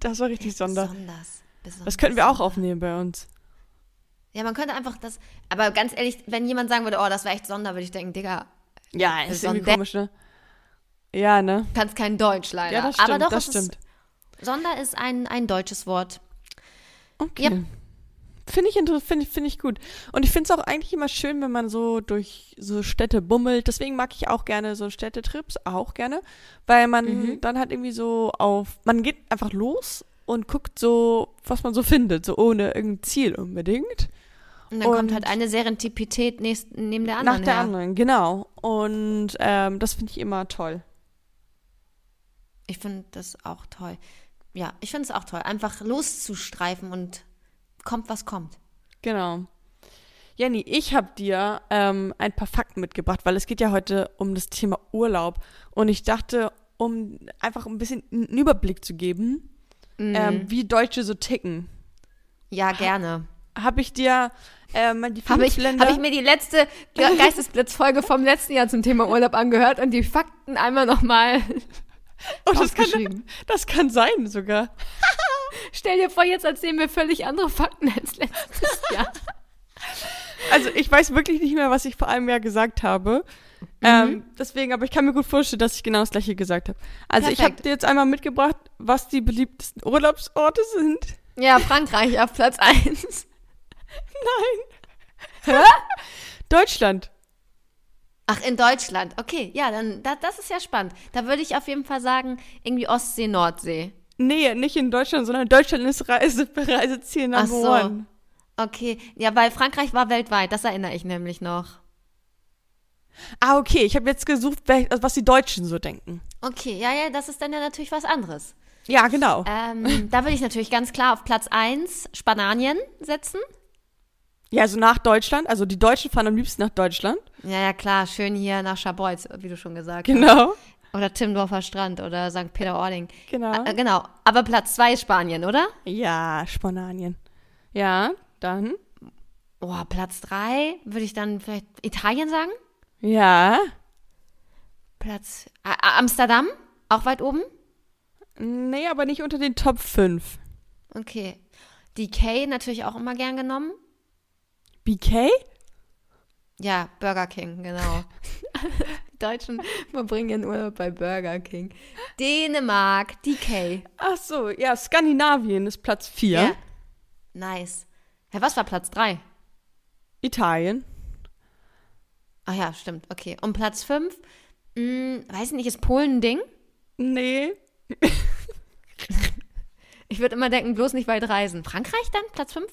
Das war richtig Sonder. Besonders. besonders Das könnten wir auch aufnehmen bei uns. Ja, man könnte einfach das. Aber ganz ehrlich, wenn jemand sagen würde, oh, das war echt Sonder, würde ich denken, Digga, Ja, ist irgendwie Sonder- komisch, ne? Ja, ne? du kannst kein Deutsch leider. Ja, das stimmt, Aber doch, das stimmt. Ist, Sonder ist ein, ein deutsches Wort. Okay. Yep. Finde ich, find, ich- find ich gut. Und ich finde es auch eigentlich immer schön, wenn man so durch so Städte bummelt. Deswegen mag ich auch gerne so Städtetrips, auch gerne. Weil man Mhm. dann halt irgendwie so auf, man geht einfach los und guckt so, was man so findet, so ohne irgendein Ziel unbedingt. Und dann kommt Und- halt eine Serendipität nächst, neben der anderen Nach der her. anderen, genau. Und ähm, das finde ich immer toll. Ich finde das auch toll. Ja, ich finde es auch toll. Einfach loszustreifen und kommt, was kommt. Genau. Jenny, ich habe dir ähm, ein paar Fakten mitgebracht, weil es geht ja heute um das Thema Urlaub. Und ich dachte, um einfach ein bisschen einen Überblick zu geben, ähm, wie Deutsche so ticken, Ja, gerne. habe ich dir ähm, die fünf Habe ich, Länder... hab ich mir die letzte Ge- Geistesblitzfolge vom letzten Jahr zum Thema Urlaub angehört und die Fakten einmal nochmal oh, das, kann, das kann sein sogar. Stell dir vor, jetzt erzählen wir völlig andere Fakten als letztes Jahr. Also ich weiß wirklich nicht mehr, was ich vor einem Jahr gesagt habe. Mhm. Ähm, deswegen, aber ich kann mir gut vorstellen, dass ich genau das gleiche gesagt habe. Also ich habe Perfekt. dir jetzt einmal mitgebracht, was die beliebtesten Urlaubsorte sind. Ja, Frankreich auf Platz 1. Deutschland. Ach, in Deutschland. Okay, ja, dann da, das ist ja spannend. Da würde ich auf jeden Fall sagen, irgendwie Ostsee, Nordsee. Nee, nicht in Deutschland, sondern Deutschland ist Reise, Reiseziel Ach Number so. one. Okay, ja, weil Frankreich war weltweit, das erinnere ich nämlich noch. Ah, okay. Ich habe jetzt gesucht, wer- was die Deutschen so denken. Okay, ja, ja, das ist dann ja natürlich was anderes. Ja, genau. Ähm, da würde ich natürlich ganz klar auf Platz 1 Spanien setzen. Ja, also nach Deutschland. Also die Deutschen fahren am liebsten nach Deutschland. Ja, ja, klar, schön hier nach Scharbeutz, wie du schon gesagt hast. Genau. Oder Timmendorfer Strand oder St. Peter-Ording. Genau. Äh, genau, aber Platz 2 ist Spanien, oder? Ja, Spanien. Ja, dann. Oh, Platz 3 würde ich dann vielleicht Italien sagen. Ja. Platz A- Amsterdam, auch weit oben. Nee, aber nicht unter den Top 5. Okay. DK natürlich auch immer gern genommen. BK? Ja, Burger King, genau. Die Deutschen verbringen ihren Urlaub bei Burger King. Dänemark, DK. Ach so, ja, Skandinavien ist Platz 4. Ja. Nice. Ja, was war Platz 3? Italien. Ach ja, stimmt. Okay. Und Platz 5? Hm, weiß ich nicht, ist Polen ein Ding? Nee. Ich würde immer denken, bloß nicht weit reisen. Frankreich dann? Platz 5?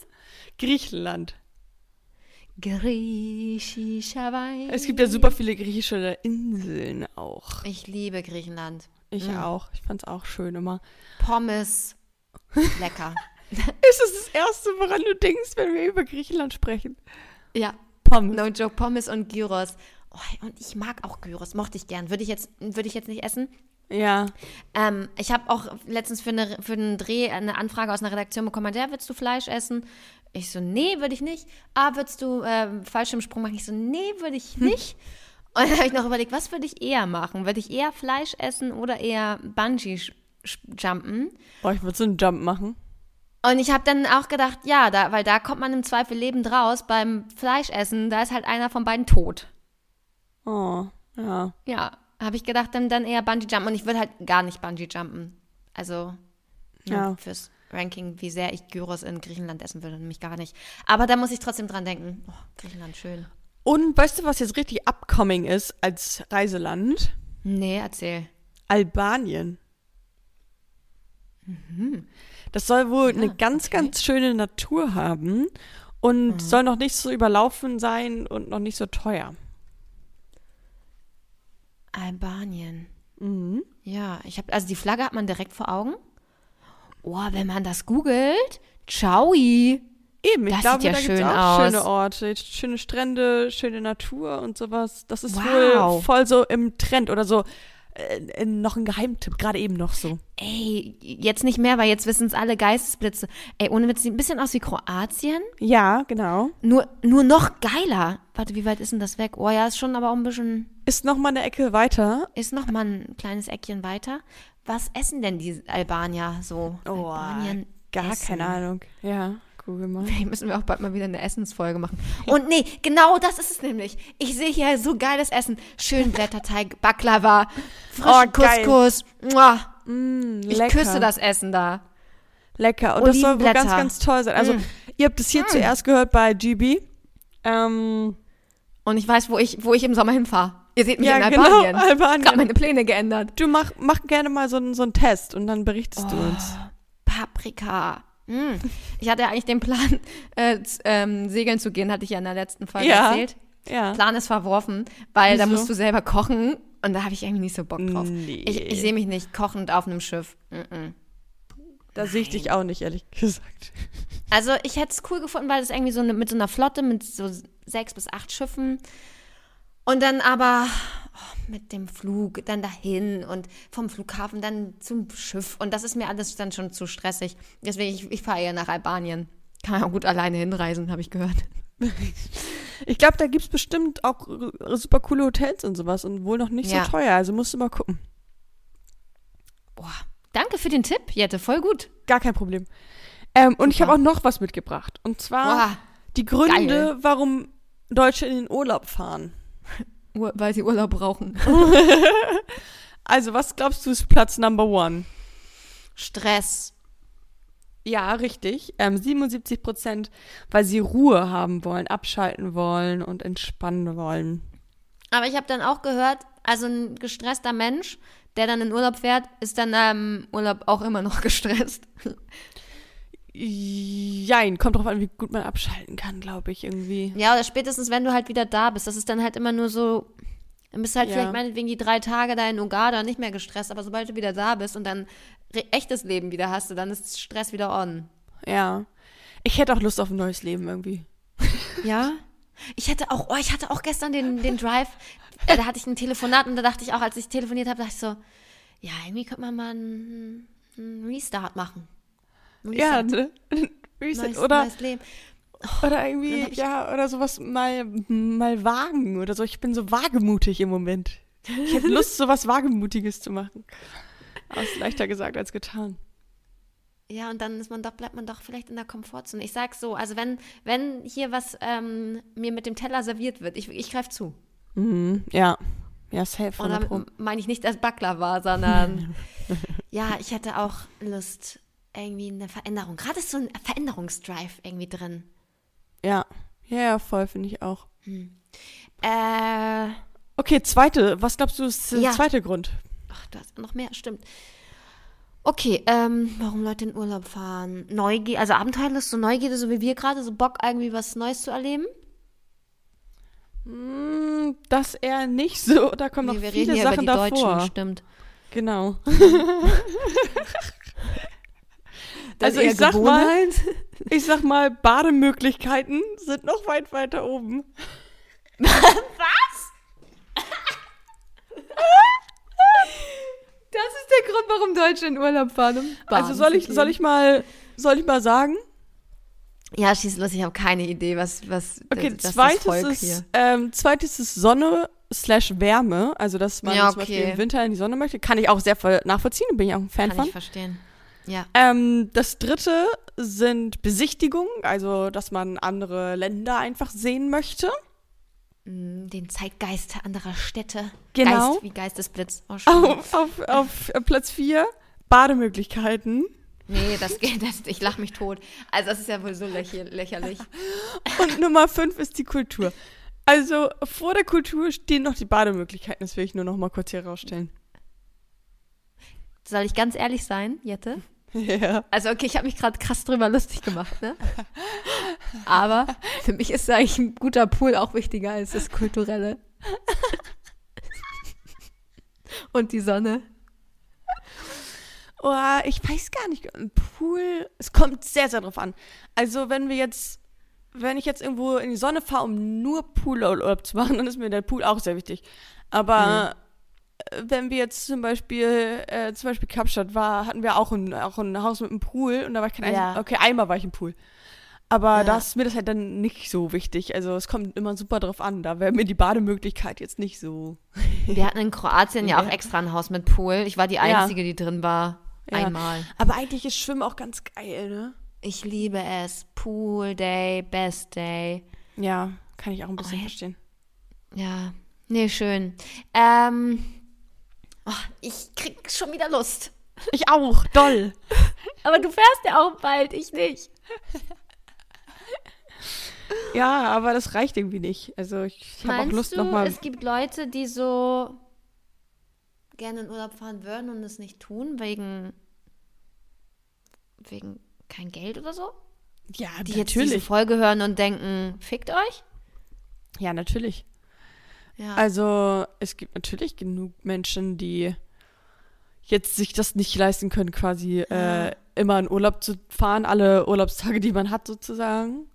Griechenland. Griechischer Wein. Es gibt ja super viele griechische Inseln auch. Ich liebe Griechenland. Ich auch. Ich fand's auch schön immer. Pommes. Lecker. Ist es das Erste, woran du denkst, wenn wir über Griechenland sprechen? ja. Pommes. No joke, Pommes und Gyros. Oh, und ich mag auch Gyros, mochte ich gern. Würde ich jetzt, würde ich jetzt nicht essen. Ja. Ähm, ich habe auch letztens für, eine, für einen Dreh eine Anfrage aus einer Redaktion bekommen, der willst du Fleisch essen? Ich so, nee, würde ich nicht. Ah, würdest du äh, Fallschirmsprung machen? Ich so, nee, würde ich nicht. Und dann habe ich noch überlegt, was würde ich eher machen? Würde ich eher Fleisch essen oder eher Bungee-Jumpen? Boah, ich würde so einen Jump machen. Und ich habe dann auch gedacht, ja, da, weil da kommt man im Zweifel lebend raus. Beim Fleischessen, da ist halt einer von beiden tot. Oh, ja. Ja, habe ich gedacht, dann, dann eher Bungee-Jumpen. Und ich würde halt gar nicht Bungee-Jumpen. Also, ja. Ja. fürs Ranking, wie sehr ich Gyros in Griechenland essen würde, nämlich gar nicht. Aber da muss ich trotzdem dran denken. Oh, Griechenland, schön. Und weißt du, was jetzt richtig upcoming ist als Reiseland? Nee, erzähl. Albanien. Das soll wohl eine ganz, okay. ganz schöne Natur haben und soll noch nicht so überlaufen sein und noch nicht so teuer. Albanien. Mhm. Ja, ich habe, also die Flagge hat man direkt vor Augen. Oh, wenn man das googelt, ciao. Eben, ich Das glaube, sieht ja da schön auch aus. schöne Orte, schöne Strände, schöne Natur und sowas. Das ist Wow. wohl voll so im Trend oder so äh, noch ein Geheimtipp, gerade eben noch so. Ey, jetzt nicht mehr, weil jetzt wissen es alle Geistesblitze. Ey, ohne Witz, sieht ein bisschen aus wie Kroatien. Ja, genau. Nur, nur noch geiler. Warte, wie weit ist denn das weg? Oh ja, ist schon aber auch ein bisschen, Ist noch mal eine Ecke weiter. ist noch mal ein kleines Eckchen weiter. Was essen denn die Albanier so? Oh, Albanien Gar essen. keine Ahnung. Ja, google mal. Vielleicht müssen wir auch bald mal wieder eine Essensfolge machen. Und nee, genau das ist es nämlich. Ich sehe hier so geiles Essen. Schön Blätterteig, Baklava, frischen Oh. Couscous. Mm, Ich küsse das Essen da. Lecker. Und das soll wohl ganz, ganz toll sein. Also, Mm. ihr habt es hier zuerst gehört bei GB. Ähm, Und ich weiß, wo ich, wo ich im Sommer hinfahre. Ihr seht mich ja, in genau, Albanien. Albanien. Ich habe meine Pläne geändert. Du mach, mach gerne mal so, einen- so einen Test und dann berichtest du uns. Paprika. Mm. Ich hatte ja eigentlich den Plan, äh, ähm, segeln zu gehen, hatte ich ja in der letzten Folge Ja. erzählt. Ja. Plan ist verworfen, weil da Wieso? musst du selber kochen und da habe ich irgendwie nicht so Bock drauf. Nee. Ich, ich sehe mich nicht kochend auf einem Schiff. Mm-mm. Da sehe ich dich auch nicht, ehrlich gesagt. Also ich hätte es cool gefunden, weil es irgendwie so eine, mit so einer Flotte mit so sechs bis acht Schiffen und dann aber oh, mit dem Flug dann dahin und vom Flughafen dann zum Schiff und das ist mir alles dann schon zu stressig. Deswegen ich, ich fahre eher nach Albanien. Kann man auch gut alleine hinreisen, habe ich gehört. Ich glaube, da gibt es bestimmt auch super coole Hotels und sowas und wohl noch nicht Ja. so teuer. Also musst du mal gucken. Boah, danke für den Tipp, Jette, voll gut. Gar kein Problem. Ähm, und ich habe auch noch was mitgebracht. Und zwar Boah, die Gründe, geil. warum Deutsche in den Urlaub fahren. Ur- weil sie Urlaub brauchen. Also, was glaubst du ist Platz Number One? Stress. Ja, richtig. Ähm, 77 Prozent, weil sie Ruhe haben wollen, abschalten wollen und entspannen wollen. Aber ich habe dann auch gehört, also ein gestresster Mensch, der dann in Urlaub fährt, ist dann im Urlaub auch immer noch gestresst. Jein, kommt drauf an, wie gut man abschalten kann, glaube ich, irgendwie. Ja, oder spätestens, wenn du halt wieder da bist. Das ist dann halt immer nur so, dann bist du halt Ja. vielleicht meinetwegen die drei Tage da in Uganda nicht mehr gestresst, aber sobald du wieder da bist und dann echtes Leben wieder hast, dann ist Stress wieder on. Ja. Ich hätte auch Lust auf ein neues Leben irgendwie. Ja? Ich hatte auch, oh, ich hatte auch gestern den, den Drive, äh, da hatte ich ein Telefonat und da dachte ich auch, als ich telefoniert habe, dachte ich so, ja, irgendwie könnte man mal einen, einen Restart machen. Ja, ne? Reset. neues, oder, neues Leben. oder Dann irgendwie, ja, oder sowas mal, mal wagen oder so. Ich bin so wagemutig im Moment. Ich hätte Lust, sowas Wagemutiges zu machen. Aber ist leichter gesagt als getan. Ja, und dann ist man doch, bleibt man doch vielleicht in der Komfortzone. Ich sag's so, also wenn, wenn hier was ähm, mir mit dem Teller serviert wird, ich, ich greife zu. Mhm, ja. Ja, safe. Und 100 Pro. damit meine ich nicht das Baklava, sondern ja, ich hätte auch Lust, irgendwie eine Veränderung. Gerade ist so ein Veränderungsdrive irgendwie drin. Ja. Ja, ja, voll, finde ich auch. Äh, Okay, zweite. Was glaubst du ist der Ja. zweite Grund? ach, da ist noch mehr, stimmt. Okay, ähm, warum Leute in Urlaub fahren? Neugier, also Abenteuerlust, so Neugierde, so wie wir gerade, so Bock irgendwie was Neues zu erleben? Mm, Das eher nicht so. Da kommen noch Nee, wir viele reden hier Sachen über die davor. Deutschen, stimmt. Genau. Also ist eher ich sag mal-. Ich sag mal, Bademöglichkeiten sind noch weit weiter oben. Das der Grund, warum Deutsche in Urlaub fahren. Um also soll ich, soll ich mal, soll ich mal sagen? Ja, schieß los, ich habe keine Idee, was, was Okay, das, zweites, das ist, ähm, zweites ist Sonne slash Wärme, also dass man ja, okay. zum Beispiel im Winter in die Sonne möchte, kann ich auch sehr nachvollziehen, bin ich auch ein Fan kann von. Kann ich verstehen. Ja. Ähm, das dritte sind Besichtigungen, also dass man andere Länder einfach sehen möchte. Mm, den Zeitgeist anderer Städte. Genau. Geist wie Geistesblitz. Oh, auf, auf, auf Platz 4 Bademöglichkeiten. Nee, das geht, das, ich lache mich tot. Also das ist ja wohl so lächerlich. Und Nummer 5 ist die Kultur. Also vor der Kultur stehen noch die Bademöglichkeiten, das will ich nur noch mal kurz hier rausstellen. Soll ich ganz ehrlich sein, Jette? Ja. Also okay, ich habe mich gerade krass drüber lustig gemacht, ne? Aber für mich ist eigentlich ein guter Pool auch wichtiger als das Kulturelle. Und die Sonne. Oh, ich weiß gar nicht. Ein Pool, es kommt sehr, sehr drauf an. Also wenn wir jetzt, wenn ich jetzt irgendwo in die Sonne fahre, um nur Poolurlaub zu machen, dann ist mir der Pool auch sehr wichtig. Aber mhm wenn wir jetzt zum Beispiel, äh, zum Beispiel Kapstadt war, hatten wir auch ein, auch ein Haus mit einem Pool und da war ich kein ja. Einzel Okay, einmal war ich im Pool. Aber ja. das ist mir das halt dann nicht so wichtig. Also es kommt immer super drauf an. Da wäre mir die Bademöglichkeit jetzt nicht so. Wir hatten in Kroatien ja, ja auch extra ein Haus mit Pool. Ich war die Einzige, ja. die drin war. Einmal. Aber eigentlich ist Schwimmen auch ganz geil, ne? Ich liebe es. Pool Day, Best Day. Ja, kann ich auch ein bisschen oh, verstehen. Ja, nee, schön. Ähm, Oh, ich krieg schon wieder Lust. Ich auch, doll. Aber du fährst ja auch bald, ich nicht. Ja, aber das reicht irgendwie nicht. Also ich habe auch Lust nochmal. Es gibt Leute, die so gerne in Urlaub fahren würden und es nicht tun, wegen, wegen kein Geld oder so? Ja, die natürlich. jetzt diese Folge hören und denken, fickt euch? Ja, natürlich. Ja. Also es gibt natürlich genug Menschen, die jetzt sich das nicht leisten können, quasi ja. äh, immer in Urlaub zu fahren, alle Urlaubstage, die man hat sozusagen.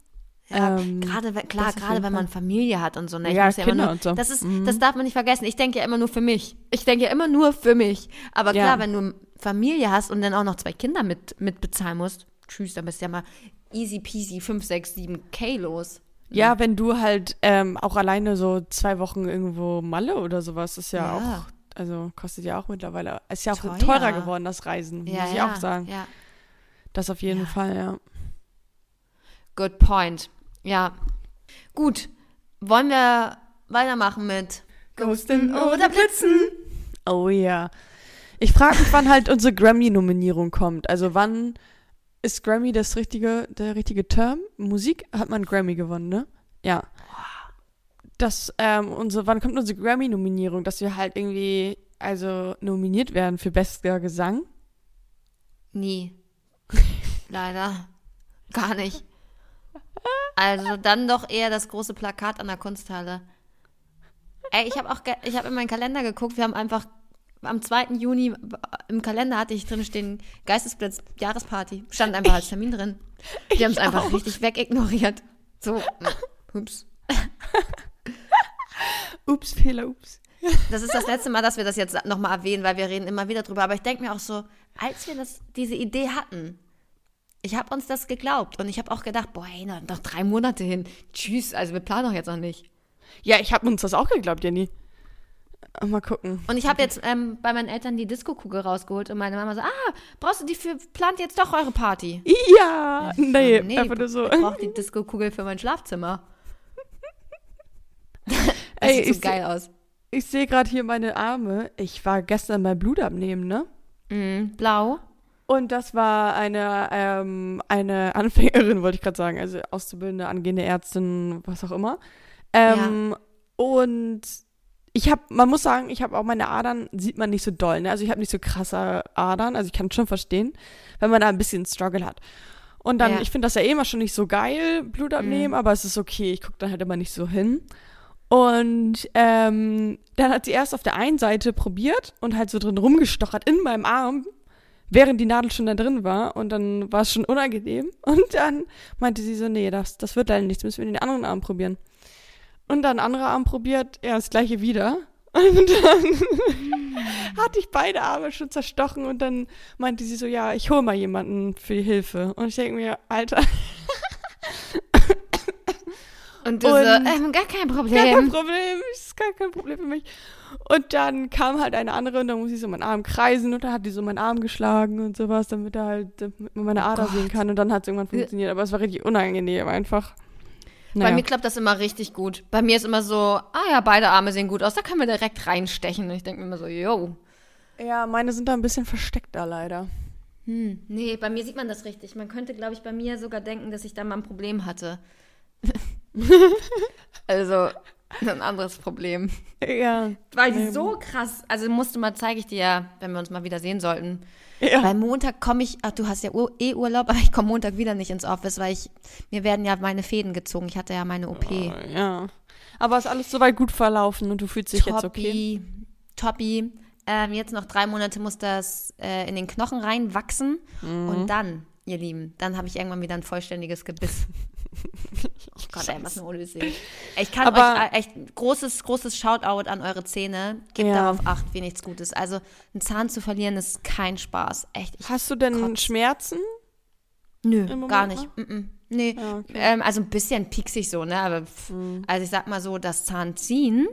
Ja, ähm, gerade klar, gerade wenn man Familie hat und so. Ne? Ich ja, Kinder nur, und so. Das, ist, mhm. das darf man nicht vergessen. Ich denke ja immer nur für mich. Ich denke ja immer nur für mich. Aber klar, ja. wenn du Familie hast und dann auch noch zwei Kinder mit, mit bezahlen musst, tschüss, dann bist du ja mal easy peasy 5, 6, 7 K los. Ja, wenn du halt ähm, auch alleine so zwei Wochen irgendwo Malle oder sowas, ist ja, ja. auch, also kostet ja auch mittlerweile, ist ja auch Teuer. teurer geworden, das Reisen, ja, muss ich ja. auch sagen. Ja. Das auf jeden Fall, ja. Good point. Ja. Gut. Wollen wir weitermachen mit Ghosten oder Blitzen? Oh ja. Ich frage mich, wann halt unsere Grammy-Nominierung kommt. Also wann ist Grammy das richtige, der richtige Term? Musik hat man Grammy gewonnen, ne? Ja. Das, ähm, unsere, wann kommt unsere Grammy-Nominierung, dass wir halt irgendwie, also nominiert werden für bester Gesang? Nie. Leider. Gar nicht. Also dann doch eher das große Plakat an der Kunsthalle. Ey, ich habe auch, ich habe in meinen Kalender geguckt, wir haben einfach am 2. Juni im Kalender hatte ich drin stehen, Geistesblitz, Jahresparty. Stand einfach als Termin drin. Die haben es einfach auch. richtig wegignoriert. So, ups. ups, Fehler, ups. Das ist das letzte Mal, dass wir das jetzt nochmal erwähnen, weil wir reden immer wieder drüber. Aber ich denke mir auch so, als wir das, diese Idee hatten, ich habe uns das geglaubt und ich habe auch gedacht, boah, ey, noch drei Monate hin. Tschüss, also wir planen doch jetzt noch nicht. Ja, ich habe uns das auch geglaubt, Jenny. Mal gucken. Und ich habe jetzt ähm, bei meinen Eltern die Disco-Kugel rausgeholt und meine Mama so, ah, brauchst du die für, plant jetzt doch eure Party? Ja, nee, nee einfach nur so. Ich brauche die Disco-Kugel für mein Schlafzimmer. das Ey, sieht so geil aus. Ich sehe gerade hier meine Arme. Ich war gestern beim Blutabnehmen, ne? Mm, blau. Und das war eine, ähm, eine Anfängerin, wollte ich gerade sagen, also auszubildende, angehende Ärztin, was auch immer. Ähm, ja. Und ich habe, man muss sagen, ich habe auch meine Adern, sieht man nicht so doll, ne? Also ich habe nicht so krasse Adern, also ich kann schon verstehen, wenn man da ein bisschen Struggle hat. Und dann, ja. ich finde das ja eh immer schon nicht so geil, Blut abnehmen, mhm. aber es ist okay, ich gucke dann halt immer nicht so hin. Und ähm, dann hat sie erst auf der einen Seite probiert und halt so drin rumgestochert in meinem Arm, während die Nadel schon da drin war. Und dann war es schon unangenehm. Und dann meinte sie so, nee, das, das wird leider nichts, müssen wir den anderen Arm probieren. Und dann andere Arm probiert, ja, das gleiche wieder. Und dann hatte ich beide Arme schon zerstochen und dann meinte sie so, ja, ich hole mal jemanden für die Hilfe. Und ich denke mir, Alter. Und du Und- so, ähm, gar kein Problem. Gar kein Problem, ist gar kein Problem für mich. Und dann kam halt eine andere und dann muss ich so meinen Arm kreisen und dann hat die so meinen Arm geschlagen und sowas, damit er halt damit man meine Ader Gott. sehen kann und dann hat es irgendwann funktioniert. Aber es war richtig unangenehm einfach. Bei Naja. mir klappt das immer richtig gut. Bei mir ist immer so, ah ja, beide Arme sehen gut aus, da können wir direkt reinstechen. Und ich denke mir immer so, yo. ja, meine sind da ein bisschen versteckter leider. Hm, nee, bei mir sieht man das richtig. Man könnte, glaube ich, bei mir sogar denken, dass ich da mal ein Problem hatte. also, ein anderes Problem. Ja. Weil die so krass, also musste mal, zeige ich dir ja, wenn wir uns mal wieder sehen sollten. Ja. Weil Montag komme ich, ach, du hast ja Ur eh Urlaub, aber ich komme Montag wieder nicht ins Office, weil ich, mir werden ja meine Fäden gezogen. Ich hatte ja meine OP. ja. Aber ist alles soweit gut verlaufen und du fühlst dich jetzt okay. Toppi. Ähm, jetzt noch drei Monate muss das äh, in den Knochen reinwachsen. Mhm. Und dann, ihr Lieben, dann habe ich irgendwann wieder ein vollständiges Gebiss. Oh Gott, ey, was eine Odyssee. Ich kann Aber- euch äh, echt großes, großes Shoutout an eure Zähne. Gebt Ja. darauf acht, wie nichts Gutes. Also, einen Zahn zu verlieren ist kein Spaß. Echt. Hast du denn Kotz. Schmerzen? nö, gar nicht. Mm -mm. Nee. Ja, okay. Ähm, also ein bisschen pieksig so, ne? Aber pff, Mhm. also ich sag mal so, das Zahnziehen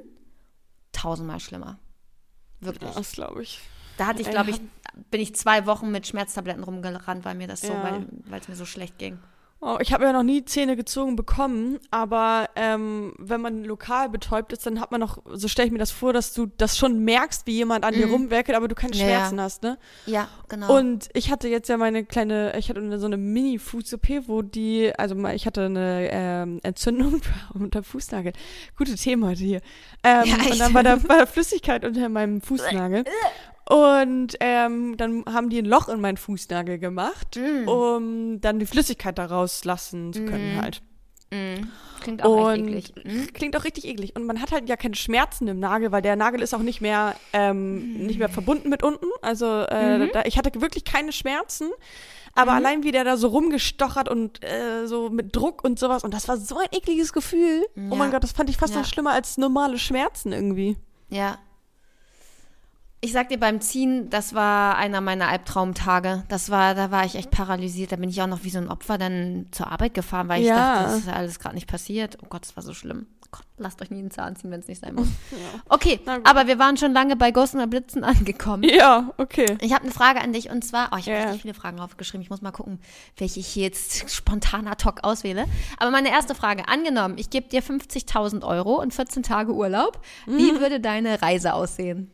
tausendmal schlimmer. Wirklich. Das glaube ich. Da hatte ich, glaube ich, bin ich zwei Wochen mit Schmerztabletten rumgerannt, weil mir das so, Ja. weil es mir so schlecht ging. Oh, ich habe ja noch nie Zähne gezogen bekommen, aber ähm, wenn man lokal betäubt ist, dann hat man noch, so stelle ich mir das vor, dass du das schon merkst, wie jemand an dir rumwerkelt, aber du keine Mhm. Ja, Schmerzen ja. hast, ne? Ja, genau. Und ich hatte jetzt ja meine kleine, ich hatte so eine Mini-Fuß-OP, wo die, also ich hatte eine ähm, Entzündung unter Fußnagel. Gute Themen heute hier. Ähm, Ja, und dann war da, war da Flüssigkeit unter meinem Fußnagel. Und ähm, dann haben die ein Loch in meinen Fußnagel gemacht, Mm. um dann die Flüssigkeit da rauslassen zu können Mhm. halt. Mm. Klingt auch Und eklig. Mm. klingt auch richtig eklig. Und man hat halt ja keine Schmerzen im Nagel, weil der Nagel ist auch nicht mehr, ähm, nicht mehr verbunden mit unten. Also äh, Mhm. da, ich hatte wirklich keine Schmerzen. Aber allein wie der da so rumgestochert und äh, so mit Druck und sowas. Und das war so ein ekliges Gefühl. Oh mein Ja. Gott, das fand ich fast Ja. noch schlimmer als normale Schmerzen irgendwie. Ja. Ich sag dir, beim Ziehen, das war einer meiner Albtraumtage. Das war, da war ich echt paralysiert. Da bin ich auch noch wie so ein Opfer dann zur Arbeit gefahren, weil ich Ja. dachte, das ist ja alles gerade nicht passiert. Oh Gott, das war so schlimm. Gott, lasst euch nie einen Zahn ziehen, wenn es nicht sein muss. Okay, Na gut. aber wir waren schon lange bei Ghosten oder Blitzen angekommen. Ja, okay. Ich habe eine Frage an dich und zwar, oh, ich habe Ja. richtig viele Fragen aufgeschrieben. Ich muss mal gucken, welche ich hier jetzt spontan ad hoc auswähle. Aber meine erste Frage, angenommen, ich gebe dir 50.000 Euro und 14 Tage Urlaub. Wie Mhm. würde deine Reise aussehen?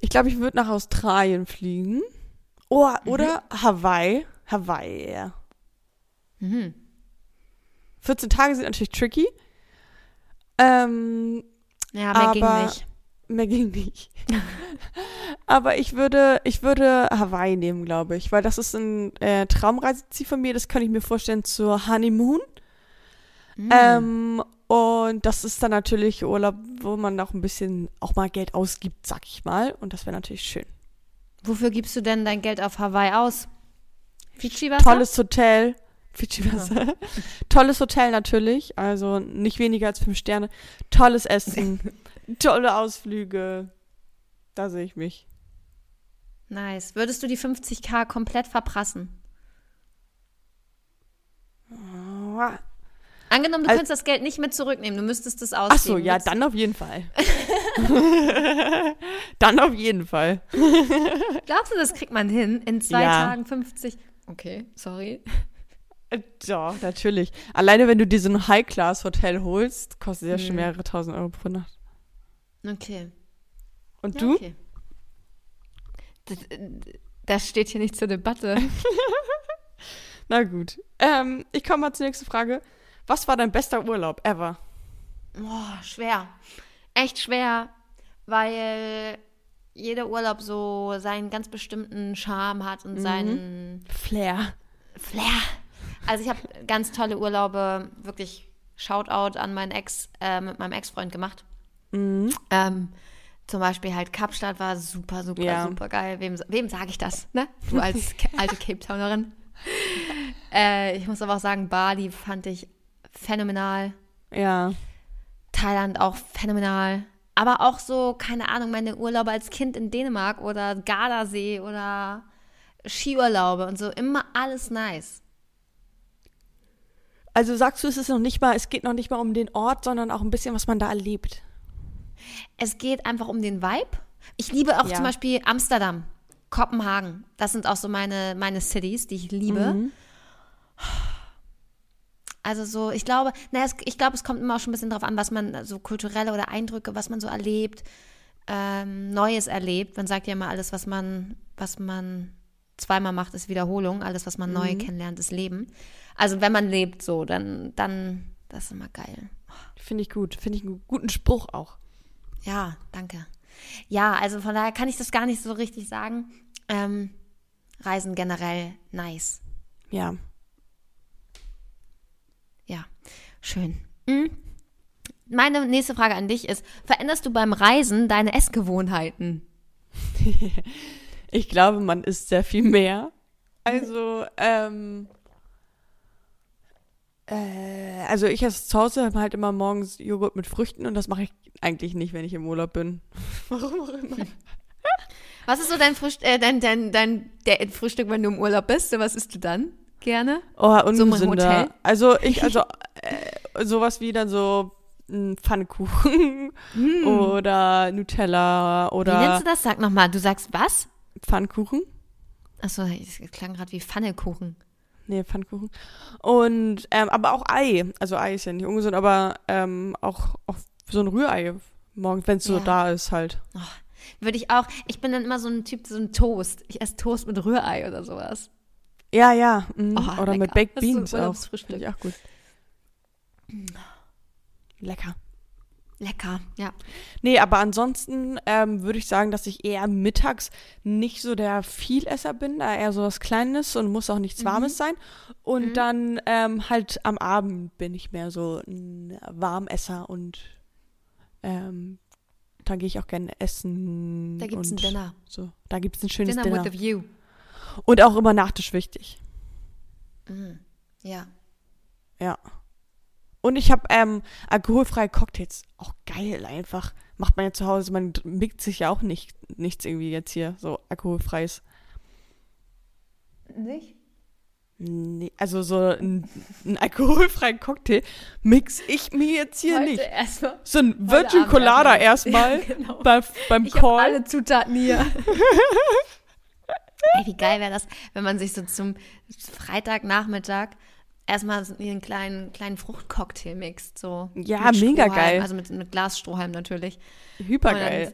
Ich glaube, ich würde nach Australien fliegen. Oh, Mhm. oder Hawaii. Hawaii, ja. Mhm. 14 Tage sind natürlich tricky. Ähm, Ja, mehr ging Aber- nicht. Mehr ging nicht. Aber ich würde, ich würde Hawaii nehmen, glaube ich, weil das ist ein äh, Traumreiseziel von mir. Das kann ich mir vorstellen zur Honeymoon. Mhm. Ähm, und das ist dann natürlich Urlaub, wo man auch ein bisschen auch mal Geld ausgibt, sag ich mal. Und das wäre natürlich schön. Wofür gibst du denn dein Geld auf Hawaii aus? Fidschi-Wasser? Tolles Hotel. Fidschi-Wasser. Tolles Hotel natürlich. Also nicht weniger als fünf Sterne. Tolles Essen. tolle Ausflüge. Da sehe ich mich. Nice. Würdest du die 50k komplett verprassen? Angenommen, du Al- könntest das Geld nicht mit zurücknehmen, du müsstest es ausgeben. Ach so, ja, dann auf jeden Fall. dann auf jeden Fall. Glaubst du, das kriegt man hin? In zwei Ja. Tagen 50? Okay, sorry. Äh, Ja, natürlich. Alleine wenn du dir so ein High-Class-Hotel holst, kostet ja schon Hm. mehrere tausend Euro pro Nacht. Okay. Und Ja, du? Okay. Das, das steht hier nicht zur Debatte. Na gut. Ähm, ich komme mal zur nächsten Frage. Was war dein bester Urlaub ever? Boah, schwer. Echt schwer, weil jeder Urlaub so seinen ganz bestimmten Charme hat Mhm. und seinen Flair. Flair. Also ich habe ganz tolle Urlaube, wirklich Shoutout an meinen Ex, äh, mit meinem Ex-Freund gemacht. Mhm. Ähm, zum Beispiel halt Kapstadt war super, super, Ja. super geil. Wem, wem sage ich das, ne? Du als alte Cape Townerin. Äh, ich muss aber auch sagen, Bali fand ich phänomenal. Ja. Thailand auch phänomenal. Aber auch so, keine Ahnung, meine Urlaube als Kind in Dänemark oder Gardasee oder Skiurlaube und so. Immer alles nice. Also sagst du, es ist noch nicht mal, es geht noch nicht mal um den Ort, sondern auch ein bisschen, was man da erlebt. Es geht einfach um den Vibe. Ich liebe auch Ja. zum Beispiel Amsterdam, Kopenhagen. Das sind auch so meine, meine Cities, die ich liebe. Mhm. Also so, ich glaube, naja, es, ich glaube, es kommt immer auch schon ein bisschen drauf an, was man, so kulturelle oder Eindrücke, was man so erlebt, ähm, Neues erlebt. Man sagt ja immer, alles, was man, was man zweimal macht, ist Wiederholung. Alles, was man neu kennenlernt, ist Leben. Also wenn man lebt so, dann, dann, das ist immer geil. Finde ich gut. Finde ich einen guten Spruch auch. Ja, danke. Ja, also von daher kann ich das gar nicht so richtig sagen. Ähm, Reisen generell nice. Ja. Ja, schön. Mhm. Meine nächste Frage an dich ist: Veränderst du beim Reisen deine Essgewohnheiten? Ich glaube, man isst sehr viel mehr. Also, ähm, äh, also ich esse zu Hause halt immer morgens Joghurt mit Früchten und das mache ich eigentlich nicht, wenn ich im Urlaub bin. Warum auch immer. Was ist so dein, Frühst äh, dein, dein, dein Frühstück, wenn du im Urlaub bist? Was isst du dann gerne? Oh, So ungesünder. Hotel? also ich, also äh, sowas wie dann so ein Pfannkuchen oder Nutella Hm. Wie nennst oder du das? Sag nochmal. Du sagst was? Pfannkuchen. Achso, es klang gerade wie Pfannekuchen. Nee, Pfannkuchen. Und, ähm, aber auch Ei. Also Ei ist ja nicht ungesund, aber ähm, auch, auch so ein Rührei morgens, wenn es so Ja. da ist halt. Würde ich auch. Ich bin dann immer so ein Typ, so ein Toast. Ich esse Toast mit Rührei oder sowas. Ja, ja. mhm. Oh, Oder mit lecker. Baked Das ist so ein Beans auch. Finde ich auch gut. Lecker. Lecker, ja. Nee, aber ansonsten ähm, würde ich sagen, dass ich eher mittags nicht so der Vielesser bin, da eher so was Kleines und muss auch nichts Warmes sein. Und dann ähm, halt am Abend bin ich mehr so ein Warmesser und ähm, da gehe ich auch gerne essen. Da gibt's ein und Dinner. So, da gibt es ein schönes Dinner, Dinner. with a view. Und auch immer Nachtisch wichtig. Ja. Ja. Und ich habe ähm, alkoholfreie Cocktails. Auch geil einfach. Macht man ja zu Hause. Man mixt sich ja auch nicht nichts irgendwie jetzt hier so alkoholfreies. Nicht? Nee, also so ein, ein alkoholfreien Cocktail mix ich mir jetzt hier nicht. erstmal. So ein heute Virgin Colada erstmal. Ja, genau. bei, beim Ich Call. alle Zutaten hier. Ey, wie geil wäre das, wenn man sich so zum Freitagnachmittag erstmal einen kleinen, kleinen Fruchtcocktail mixt. So Ja, mega Strohhalm, geil. Also mit, mit Glasstrohhalm natürlich. Hypergeil.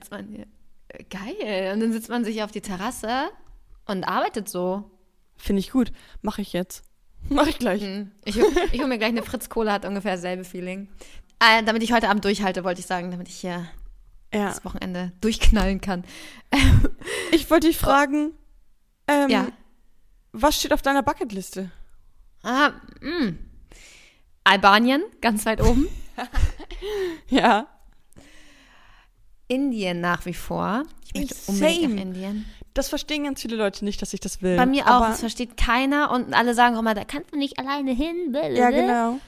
Geil. Und dann sitzt man sich auf die Terrasse und arbeitet so. Finde ich gut. Mache ich jetzt. Mache ich gleich. Hm. Ich, ich hole mir gleich eine Fritz Cola, hat ungefähr dasselbe Feeling. Äh, damit ich heute Abend durchhalte, wollte ich sagen, damit ich hier Ja. das Wochenende durchknallen kann. Ich wollte dich fragen, ähm, Ja. was steht auf deiner Bucketliste? Ah, mh. Albanien, ganz weit oben. Ja. Indien nach wie vor. Ich möchte Ey, unbedingt nach Indien. Das verstehen ganz viele Leute nicht, dass ich das will. Bei mir auch, aber, das versteht keiner und alle sagen auch immer, da kannst du nicht alleine hin. Ja, genau.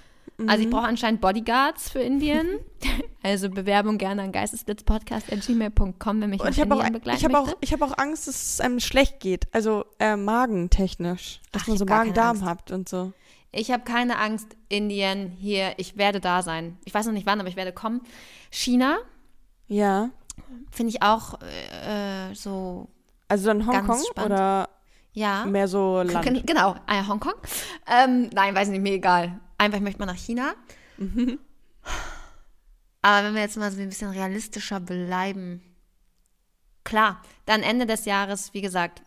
Also ich brauche anscheinend Bodyguards für Indien. also Bewerbung gerne an geistesblitzpodcast.gmail.com, wenn mich Und ich habe auch, Indien begleiten ich habe auch, ich habe auch Angst, dass es einem schlecht geht. Also äh, magentechnisch. Dass Ach, man so hab Magen-Darm habt und so. Ich habe keine Angst, Indien hier, ich werde da sein. Ich weiß noch nicht wann, aber ich werde kommen. China Ja. finde ich auch äh, so, Also dann Hongkong oder ja. mehr so Land? Gen- Genau, äh, Hongkong. Ähm, nein, weiß nicht, mir egal. Einfach, ich möchte mal nach China. Mhm. Aber wenn wir jetzt mal so ein bisschen realistischer bleiben. Klar, dann Ende des Jahres, wie gesagt,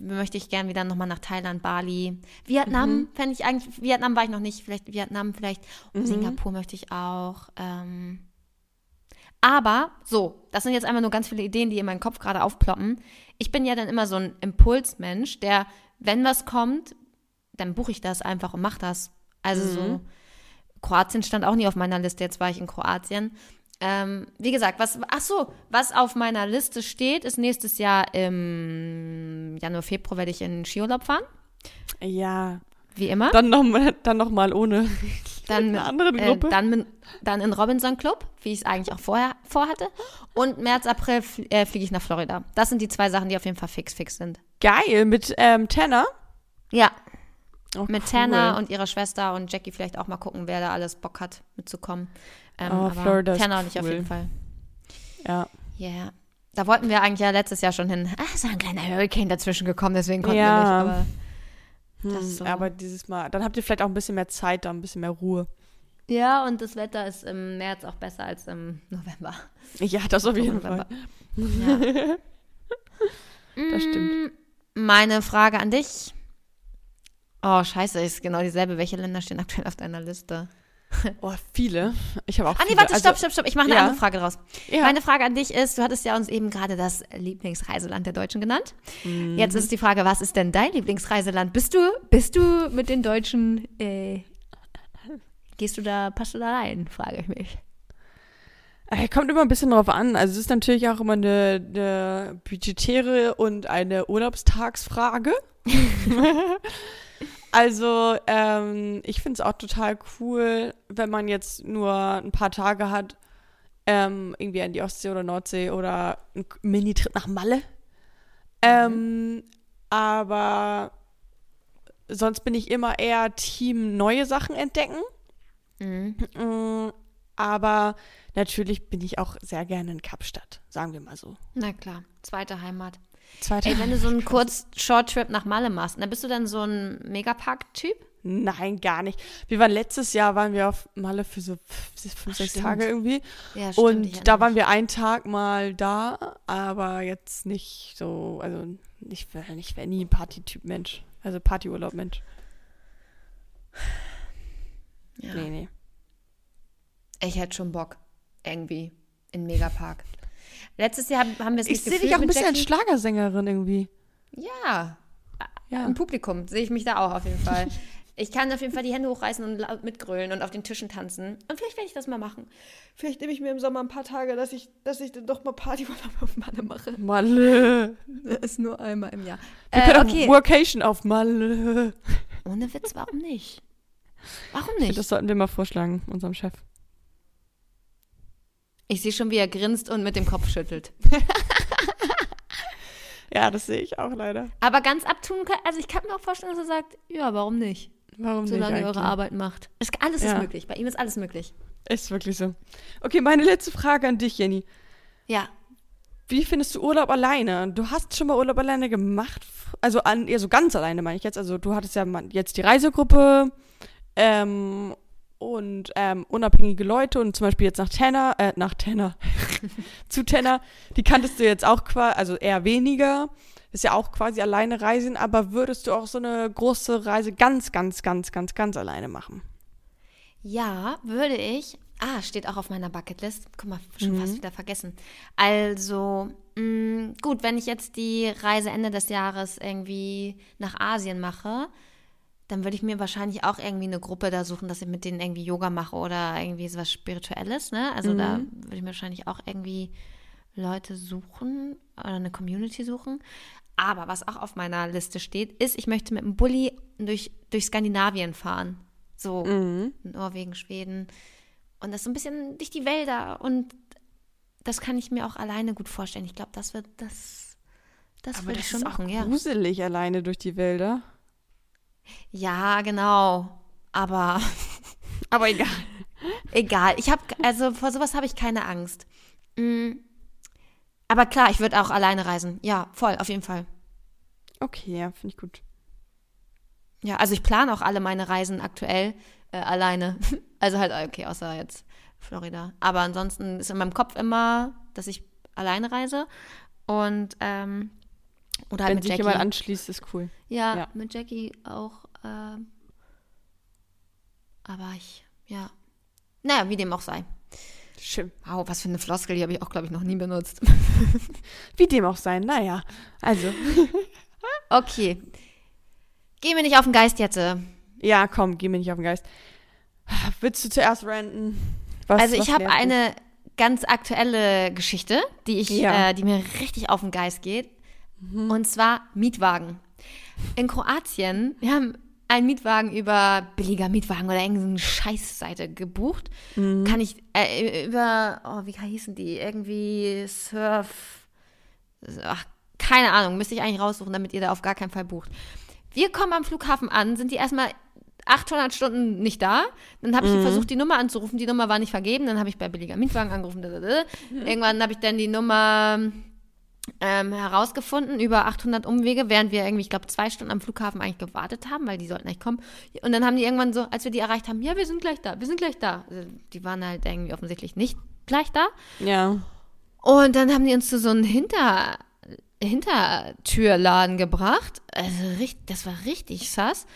möchte ich gern wieder nochmal nach Thailand, Bali. Vietnam Mhm. fände ich eigentlich, Vietnam war ich noch nicht, vielleicht Vietnam, vielleicht Singapur möchte ich auch. Ähm. Aber, so, das sind jetzt einfach nur ganz viele Ideen, die in meinem Kopf gerade aufploppen. Ich bin ja dann immer so ein Impulsmensch, der, wenn was kommt, dann buche ich das einfach und mache das. Also so, Kroatien stand auch nie auf meiner Liste, jetzt war ich in Kroatien. Ähm, wie gesagt, was, ach so, was auf meiner Liste steht, ist nächstes Jahr im Januar, Februar werde ich in Skiurlaub fahren. Ja. Wie immer. Dann noch mal, dann noch mal ohne Dann, einer anderen äh, Gruppe? dann, mit- dann in Robinson Club, wie ich es eigentlich auch vorher vorhatte. Und März, April fl äh, fliege ich nach Florida. Das sind die zwei Sachen, die auf jeden Fall fix, fix sind. Geil, mit ähm, Tanner. Ja, Oh, mit cool. Tanner und ihrer Schwester und Jackie vielleicht auch mal gucken, wer da alles Bock hat, mitzukommen. Ähm, Oh, aber Florida Tanner und ich auf cool. jeden Fall. Ja. Ja. Yeah. Da wollten wir eigentlich ja letztes Jahr schon hin. Ah, ist ein kleiner Hurricane dazwischen gekommen, deswegen konnten Ja. wir nicht. Aber Das ist so. Aber dieses Mal, dann habt ihr vielleicht auch ein bisschen mehr Zeit, da ein bisschen mehr Ruhe. ja, und das Wetter ist im März auch besser als im November. Ja, das auf jeden November. Fall. Ja. Das stimmt. Mm, Meine Frage an dich. Oh, scheiße, ist genau dieselbe. Welche Länder stehen aktuell auf deiner Liste? Oh, viele. Ich habe auch Ah, nee, viele. warte, also, stopp, stopp, stopp. Ich mache eine ja. andere Frage draus. Ja. Meine Frage an dich ist, du hattest ja uns eben gerade das Lieblingsreiseland der Deutschen genannt. Mhm. Jetzt ist die Frage, was ist denn dein Lieblingsreiseland? Bist du, bist du mit den Deutschen, äh, gehst du da, passt du da rein, frage ich mich. Äh, Kommt immer ein bisschen drauf an. Also es ist natürlich auch immer eine, eine budgetäre und eine Urlaubstagsfrage. also ähm, ich finde es auch total cool, wenn man jetzt nur ein paar Tage hat, ähm, irgendwie an die Ostsee oder Nordsee oder ein Mini-Trip nach Malle. Ähm, aber sonst bin ich immer eher Team neue Sachen entdecken. Mhm. Mm, Aber natürlich bin ich auch sehr gerne in Kapstadt, sagen wir mal so. Na klar, zweite Heimat. Zweite Ey, wenn du so einen kurz Short-Trip nach Malle machst, dann bist du dann so ein Megapark-Typ? Nein, gar nicht. Wir waren letztes Jahr, waren wir auf Malle für so fünf, fünf sechs stimmt. Tage irgendwie. Ja, ich Und da waren wir einen Tag mal da, aber jetzt nicht so, also ich wäre ich wär nie ein Partytyp Mensch. Also Partyurlaub Mensch. Ja. Nee, nee. Ich hätte schon Bock, irgendwie, in Megapark. Letztes Jahr haben haben wir es Ich nicht sehe gefühlt dich auch ein bisschen als. Schlagersängerin irgendwie. Ja, Ja. im Publikum sehe ich mich da auch auf jeden Fall. Ich kann auf jeden Fall die Hände hochreißen und laut mitgrölen und auf den Tischen tanzen. Und vielleicht werde ich das mal machen. Vielleicht nehme ich mir im Sommer ein paar Tage, dass ich, dass ich dann doch mal Partyurlaub auf Malle mache. Malle. Das ist nur einmal im Jahr. Wir Äh, können okay. auch Workation auf Malle. Ohne Witz, warum nicht? Warum Ich finde, nicht? Das sollten wir mal vorschlagen, unserem Chef. Ich sehe schon, wie er grinst und mit dem Kopf schüttelt. Ja, das sehe ich auch leider. Aber ganz abtun kann, also ich kann mir auch vorstellen, dass er sagt, ja, warum nicht? Warum Solange nicht ihr eure? Arbeit macht. Es, alles Ja. ist möglich. Bei ihm ist alles möglich. Ist wirklich so. Okay, meine letzte Frage an dich, Jenny. Ja. Wie findest du Urlaub alleine? Du hast schon mal Urlaub alleine gemacht? Also an, eher so ganz alleine meine ich jetzt. Also du hattest ja jetzt die Reisegruppe ähm, und ähm, unabhängige Leute und zum Beispiel jetzt nach Tenner, äh, nach Tenner, zu Tenner, die kanntest du jetzt auch quasi, also eher weniger. Ist ja auch quasi alleine reisen, aber würdest du auch so eine große Reise ganz, ganz, ganz, ganz, ganz alleine machen? Ja, würde ich. Ah, steht auch auf meiner Bucketlist. Guck mal, schon fast wieder vergessen. Also, mh, gut, wenn ich jetzt die Reise Ende des Jahres irgendwie nach Asien mache, dann würde ich mir wahrscheinlich auch irgendwie eine Gruppe da suchen, dass ich mit denen irgendwie Yoga mache oder irgendwie sowas Spirituelles, ne? Also da würde ich mir wahrscheinlich auch irgendwie Leute suchen oder eine Community suchen. Aber was auch auf meiner Liste steht, ist, ich möchte mit dem Bulli durch, durch Skandinavien fahren. So Norwegen, Schweden. Und das so ein bisschen durch die Wälder. Und das kann ich mir auch alleine gut vorstellen. Ich glaube, das wird das. Das würde ich schon machen, ja. gruselig alleine durch die Wälder. Ja, genau. Aber Aber egal. egal. Ich habe, also vor sowas habe ich keine Angst. Mm. Aber klar, ich würde auch alleine reisen. Ja, voll, auf jeden Fall. Okay, ja, finde ich gut. Ja, also ich plane auch alle meine Reisen aktuell äh, alleine. Also halt, okay, außer jetzt Florida. Aber ansonsten ist in meinem Kopf immer, dass ich alleine reise. Und, ähm, oder halt Wenn mit sich Jackie. jemand anschließt, ist cool. Ja, Ja. mit Jackie auch. Ähm, aber ich, ja. Naja, wie dem auch sei. Schön. Wow, was für eine Floskel, die habe ich auch, glaube ich, noch nie benutzt. Wie dem auch sein, naja. Also, Okay. Geh mir nicht auf den Geist jetzt. äh. ja, komm, geh mir nicht auf den Geist. Willst du zuerst ranten? Was, Also ich habe eine ganz aktuelle Geschichte, die ich, Ja. äh, die mir richtig auf den Geist geht. Und zwar Mietwagen. In Kroatien, wir haben einen Mietwagen über billiger Mietwagen oder irgendeine Scheißseite gebucht. Kann ich äh, über, oh, wie hießen die? Irgendwie Surf. Ach, keine Ahnung, müsste ich eigentlich raussuchen, damit ihr da auf gar keinen Fall bucht. Wir kommen am Flughafen an, sind die erstmal 800 Stunden nicht da. Dann habe ich versucht, die Nummer anzurufen. Die Nummer war nicht vergeben. Dann habe ich bei billiger Mietwagen angerufen. Irgendwann habe ich dann die Nummer ähm, herausgefunden über 800 Umwege, während wir irgendwie, ich glaube, zwei Stunden am Flughafen eigentlich gewartet haben, weil die sollten eigentlich kommen. Und dann haben die irgendwann so, als wir die erreicht haben, ja, wir sind gleich da, wir sind gleich da. Also, die waren halt irgendwie offensichtlich nicht gleich da. Ja. Und dann haben die uns zu so einem Hinter, Hintertürladen gebracht. Also, richtig, das war richtig sass.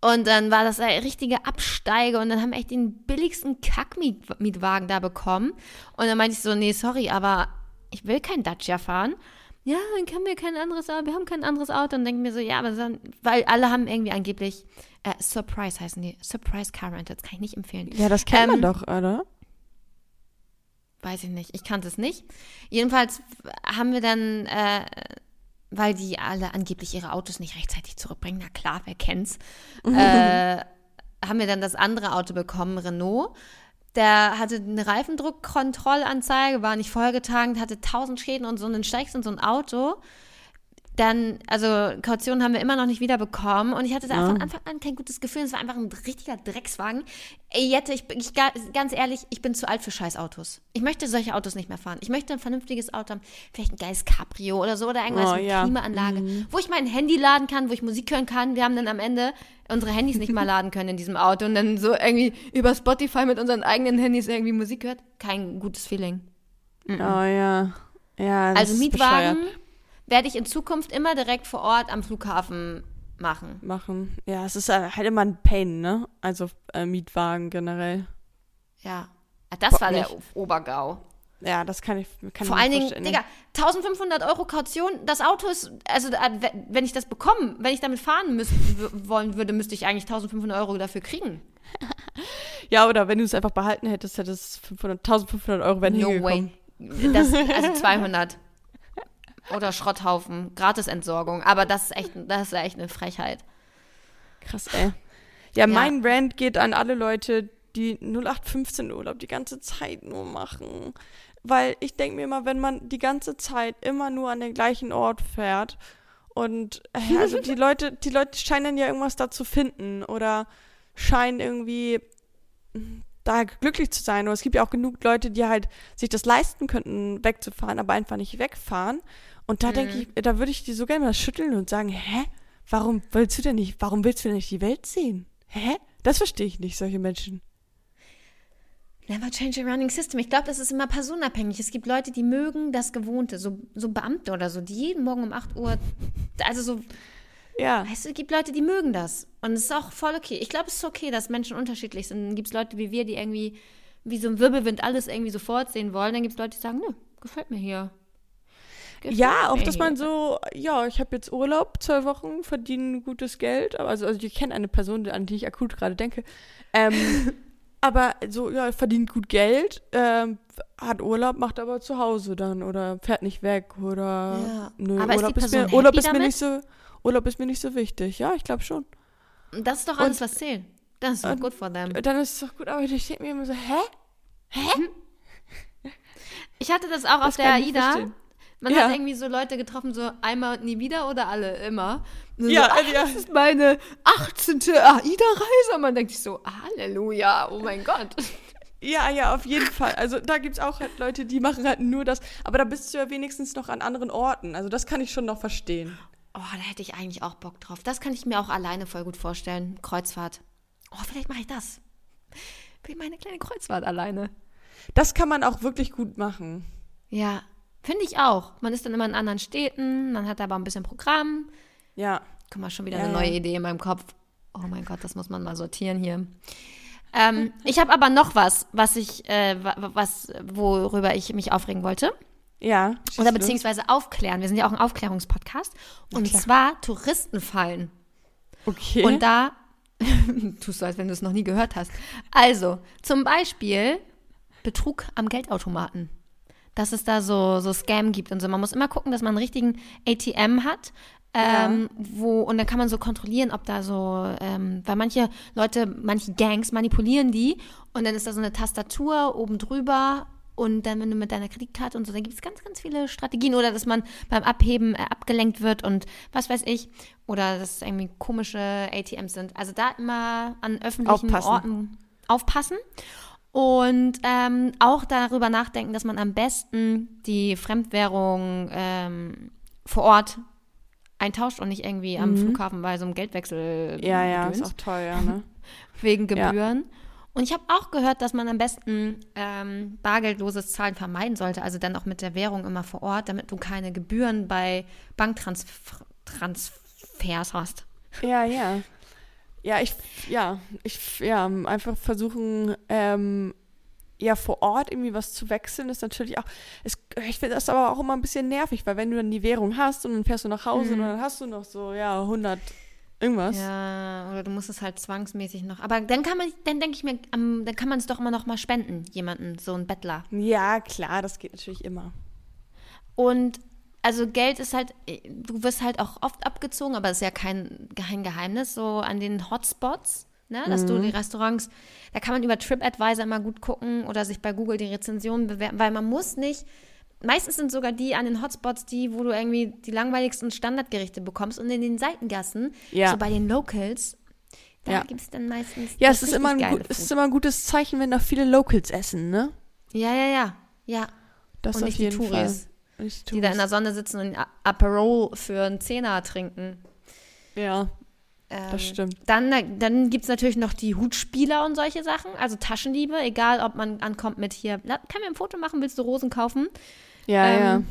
Und dann war das eine richtige Absteige und dann haben wir echt den billigsten Kackmietwagen da bekommen. Und dann meinte ich so, nee, sorry, aber ich will kein Dacia fahren. Ja, dann können wir kein anderes Auto, wir haben kein anderes Auto. Und denken mir so, ja, aber dann, weil alle haben irgendwie angeblich, äh, Surprise heißen die, Surprise Car Rental, das kann ich nicht empfehlen. Ja, das kennt man Ähm, doch, oder? Weiß ich nicht, ich kannte es nicht. Jedenfalls haben wir dann, äh, weil die alle angeblich ihre Autos nicht rechtzeitig zurückbringen, na klar, wer kennt's, äh, haben wir dann das andere Auto bekommen, Renault. Der hatte eine Reifendruckkontrollanzeige, war nicht vollgetankt, hatte tausend Schäden und so. Und dann steigst in so ein Auto. Dann, also Kaution haben wir immer noch nicht wieder bekommen. Und ich hatte da Ja. von Anfang an kein gutes Gefühl. Es war einfach ein richtiger Dreckswagen. Ey, Jette, ich, bin- ich, ga- ganz ehrlich, ich bin zu alt für Scheißautos. Ich möchte solche Autos nicht mehr fahren. Ich möchte ein vernünftiges Auto haben. Vielleicht ein geiles Cabrio oder so. Oder irgendwas Oh, mit ja. Klimaanlage. Wo ich mein Handy laden kann, wo ich Musik hören kann. Wir haben dann am Ende unsere Handys nicht mal laden können in diesem Auto. Und dann so irgendwie über Spotify mit unseren eigenen Handys irgendwie Musik hört. Kein gutes Feeling. Oh ja. Ja, das Also Mietwagen bescheuert. Werde ich in Zukunft immer direkt vor Ort am Flughafen machen. machen. Ja, es ist halt immer ein Pain, ne? Also äh, Mietwagen generell. Ja. Ah, Das Bock war der nicht. Obergau. Ja, das kann ich kann Vor allen Dingen. Digga, 1500 Euro Kaution, das Auto ist, also äh, we- wenn ich das bekomme, wenn ich damit fahren müß, wollen würde, müsste ich eigentlich 1500 Euro dafür kriegen. Ja, oder wenn du es einfach behalten hättest, hättest 500, 1500 Euro wären No hingekommen. way. Das, also 200. Oder Schrotthaufen, Gratisentsorgung. Aber das ist echt, das ist echt eine Frechheit. Krass, ey. Ja, mein Rant geht an alle Leute, die 0815 Urlaub die ganze Zeit nur machen. Weil ich denke mir immer, wenn man die ganze Zeit immer nur an den gleichen Ort fährt und äh, also die Leute, die Leute scheinen ja irgendwas da zu finden oder scheinen irgendwie mm, da glücklich zu sein. Oder es gibt ja auch genug Leute, die halt sich das leisten könnten, wegzufahren, aber einfach nicht wegfahren. Und da denke ich, da würde ich die so gerne mal schütteln und sagen, hä? Warum willst du denn nicht, warum willst du denn nicht die Welt sehen? Hä? Das verstehe ich nicht, solche Menschen. Never change a running system. Ich glaube, das ist immer personenabhängig. Es gibt Leute, die mögen das Gewohnte, so, so Beamte oder so, die jeden Morgen um 8 Uhr, also so, Ja. weißt du, es gibt Leute, die mögen das. Und es ist auch voll okay. Ich glaube, es ist okay, dass Menschen unterschiedlich sind. Dann gibt es Leute wie wir, die irgendwie wie so ein Wirbelwind alles irgendwie sofort sehen wollen. Dann gibt es Leute, die sagen, nö, gefällt mir hier. Gefällt Ja, auch dass man so, ja, ich habe jetzt Urlaub, zwei Wochen, verdiene gutes Geld. Also, also ich kenne eine Person, an die ich akut gerade denke. Ähm, aber so, ja, verdient gut Geld, ähm, hat Urlaub, macht aber zu Hause dann oder fährt nicht weg oder Ja. nö, Aber ist Urlaub die ist, mir, Urlaub ist mir nicht so, Urlaub ist mir nicht so wichtig. Ja, ich glaube schon. Und das ist doch alles, was zählt. Das ist doch Und- gut for them. Dann ist es doch gut, aber ich denke mir immer so, hä? Ich hatte das auch auf Das der kann ich AIDA. verstehen. Man Ja. hat irgendwie so Leute getroffen, so einmal und nie wieder oder alle immer. Und Ja, so, ach, ja. das ist meine 18. AIDA-Reise. Und man denkt sich so, Halleluja, oh mein Gott. Ja, ja, auf jeden Fall. Also da gibt es auch halt Leute, die machen halt nur das. Aber da bist du ja wenigstens noch an anderen Orten. Also das kann ich schon noch verstehen. Oh, da hätte ich eigentlich auch Bock drauf. Das kann ich mir auch alleine voll gut vorstellen. Kreuzfahrt. Oh, vielleicht mache ich das. Wie meine kleine Kreuzfahrt alleine. Das kann man auch wirklich gut machen. Ja, finde ich auch. Man ist dann immer in anderen Städten, man hat aber ein bisschen Programm. Ja. Guck mal, schon wieder Ja, eine ja. neue Idee in meinem Kopf. Oh mein Gott, das muss man mal sortieren hier. Ähm, ich habe aber noch was, was ich, äh, wa- was, worüber ich mich aufregen wollte. Ja. Oder los. beziehungsweise aufklären. Wir sind ja auch ein Aufklärungspodcast. Und klar. zwar Touristenfallen. Okay. Und da tust du, als wenn du es noch nie gehört hast. Also, zum Beispiel Betrug am Geldautomaten. Dass es da so, so Scam gibt und so. Man muss immer gucken, dass man einen richtigen ATM hat. Ähm, wo, und dann kann man so kontrollieren, ob da so, ähm, weil manche Leute, manche Gangs manipulieren die und dann ist da so eine Tastatur oben drüber und dann, wenn du mit deiner Kreditkarte und so, dann gibt es ganz, ganz viele Strategien oder dass man beim Abheben äh, abgelenkt wird und was weiß ich. Oder dass es irgendwie komische ATMs sind. Also da immer an öffentlichen Aufpassen. Orten aufpassen. Und ähm, auch darüber nachdenken, dass man am besten die Fremdwährung ähm, vor Ort eintauscht und nicht irgendwie am Flughafen bei so einem Geldwechsel Mhm. Ja, ja, ist auch teuer, ne? wegen Ja. Gebühren. Und ich habe auch gehört, dass man am besten ähm, bargeldloses Zahlen vermeiden sollte, also dann auch mit der Währung immer vor Ort, damit du keine Gebühren bei Banktransfers hast. Ja, ja. Ja, ich, ja, ich, ja, einfach versuchen, ähm, ja, vor Ort irgendwie was zu wechseln, ist natürlich auch, es, ich finde das aber auch immer ein bisschen nervig, weil wenn du dann die Währung hast und dann fährst du nach Hause und dann hast du noch so, ja, 100 irgendwas. Ja, oder du musst es halt zwangsmäßig noch. Aber dann kann man, dann denke ich mir, am- dann kann man es doch immer noch mal spenden, jemanden, so ein Bettler. Ja, klar, das geht natürlich immer. Und also Geld ist halt, du wirst halt auch oft abgezogen, aber das ist ja kein, kein Geheimnis, so an den Hotspots, ne, dass du die Restaurants, da kann man über TripAdvisor immer gut gucken oder sich bei Google die Rezensionen bewerten, weil man muss nicht, meistens sind sogar die an den Hotspots die, wo du irgendwie die langweiligsten Standardgerichte bekommst und in den Seitengassen, Ja. so bei den Locals, da Ja. gibt es dann meistens Ja, das es ist, immer ein, gut, es ist immer ein gutes Zeichen, wenn da viele Locals essen, ne? Ja, ja, ja, ja. Das und auf nicht die jeden. Fall. Die da in der. Sonne sitzen und Aperol für einen Zehner trinken. Ja, Ähm, das stimmt. Dann, dann gibt es natürlich noch die Hutspieler und solche Sachen, also Taschendiebe, egal ob man ankommt mit hier, "La- kann mir ein Foto machen, willst du Rosen kaufen? Ja, ja. Ähm,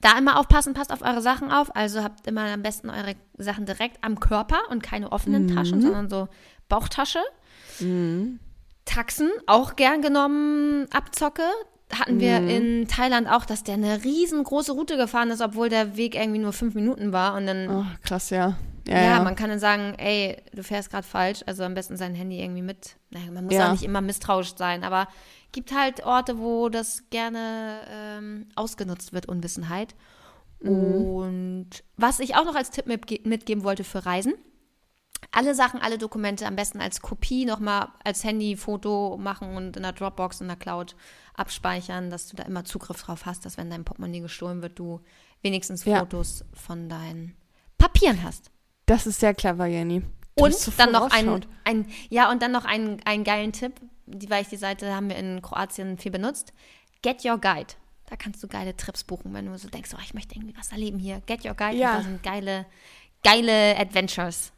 Da immer aufpassen, passt auf eure Sachen auf, also habt immer am besten eure Sachen direkt am Körper und keine offenen Taschen, sondern so Bauchtasche. Mhm. Taxen, auch gern genommen, Abzocke. Hatten wir Mhm. in Thailand auch, dass der eine riesengroße Route gefahren ist, obwohl der Weg irgendwie nur fünf Minuten war und dann Oh, krass, ja. Ja, Ja, ja. man kann dann sagen, ey, du fährst gerade falsch, also am besten sein Handy irgendwie mit. Naja, man muss Ja. auch nicht immer misstrauisch sein, aber gibt halt Orte, wo das gerne ähm, ausgenutzt wird, Unwissenheit. Mhm. Und was ich auch noch als Tipp mitge mitgeben wollte für Reisen, alle Sachen, alle Dokumente am besten als Kopie nochmal als Handyfoto machen und in der Dropbox, in der Cloud abspeichern, dass du da immer Zugriff drauf hast, dass wenn dein Portemonnaie gestohlen wird, du wenigstens Ja. Fotos von deinen Papieren hast. Das ist sehr clever, Jenny. Du Und so dann noch ein, vorausschauend. ein, ja, und dann noch einen, einen geilen Tipp, die, weil ich die Seite haben wir in Kroatien viel benutzt. Get Your Guide. Da kannst du geile Trips buchen, wenn du so denkst, oh, ich möchte irgendwie was erleben hier. Get Your Guide, Ja. da sind geile, geile Adventures.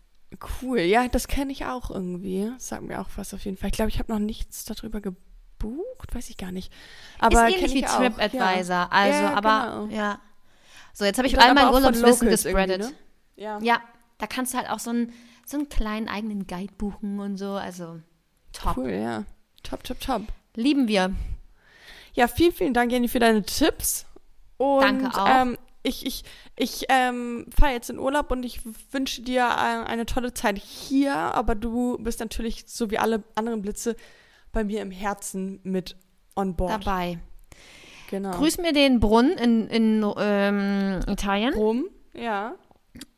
Cool, ja, das kenne ich auch irgendwie. Sag mir auch was auf jeden Fall. Ich glaube, ich habe noch nichts darüber gebucht, weiß ich gar nicht. Aber ist ähnlich wie TripAdvisor. Ja. Also, ja, aber genau. ja. So, jetzt habe ich all mein Urlaubswissen gespreadet. ne? Ja. Ja, da kannst du halt auch so einen, so einen kleinen eigenen Guide buchen und so. Also, top. Cool, ja. Top, top, top. Lieben wir. Ja, vielen, vielen Dank, Jenny, für deine Tipps. Und, Danke auch. Ähm, ich ich, ich ähm, fahre jetzt in Urlaub und ich wünsche dir äh, eine tolle Zeit hier, aber du bist natürlich, so wie alle anderen Blitze, bei mir im Herzen mit on board. Dabei. Genau. Grüß mir den Brunnen in, in ähm, Italien. Rum, ja.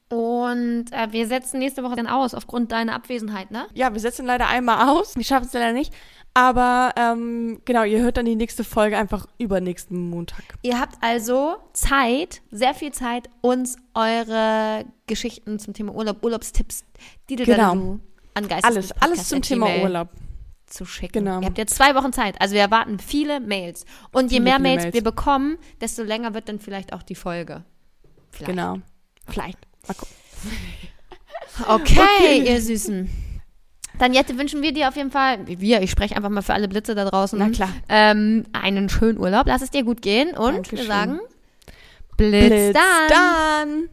Und äh, wir setzen nächste Woche dann aus, aufgrund deiner Abwesenheit, ne? Ja, wir setzen leider einmal aus. Wir schaffen es leider nicht. Aber ähm, genau, ihr hört dann die nächste Folge einfach übernächsten Montag. Ihr habt also Zeit, sehr viel Zeit, uns eure Geschichten zum Thema Urlaub, Urlaubstipps, die du Genau. dann an Geistes Alles, alles zum Thema Urlaub. zu schicken. Genau. Ihr habt jetzt zwei Wochen Zeit. Also wir erwarten viele Mails. Und je Viele, mehr Mails, Mails. wir bekommen, desto länger wird dann vielleicht auch die Folge. Vielleicht. Genau. Vielleicht. Mal gucken. Okay, Okay. ihr Süßen. Daniette, wünschen wir dir auf jeden Fall, wir, ich spreche einfach mal für alle Blitze da draußen. Na klar. Ähm, einen schönen Urlaub. Lass es dir gut gehen und Dankeschön. wir sagen Blitz, Blitz dann. dann.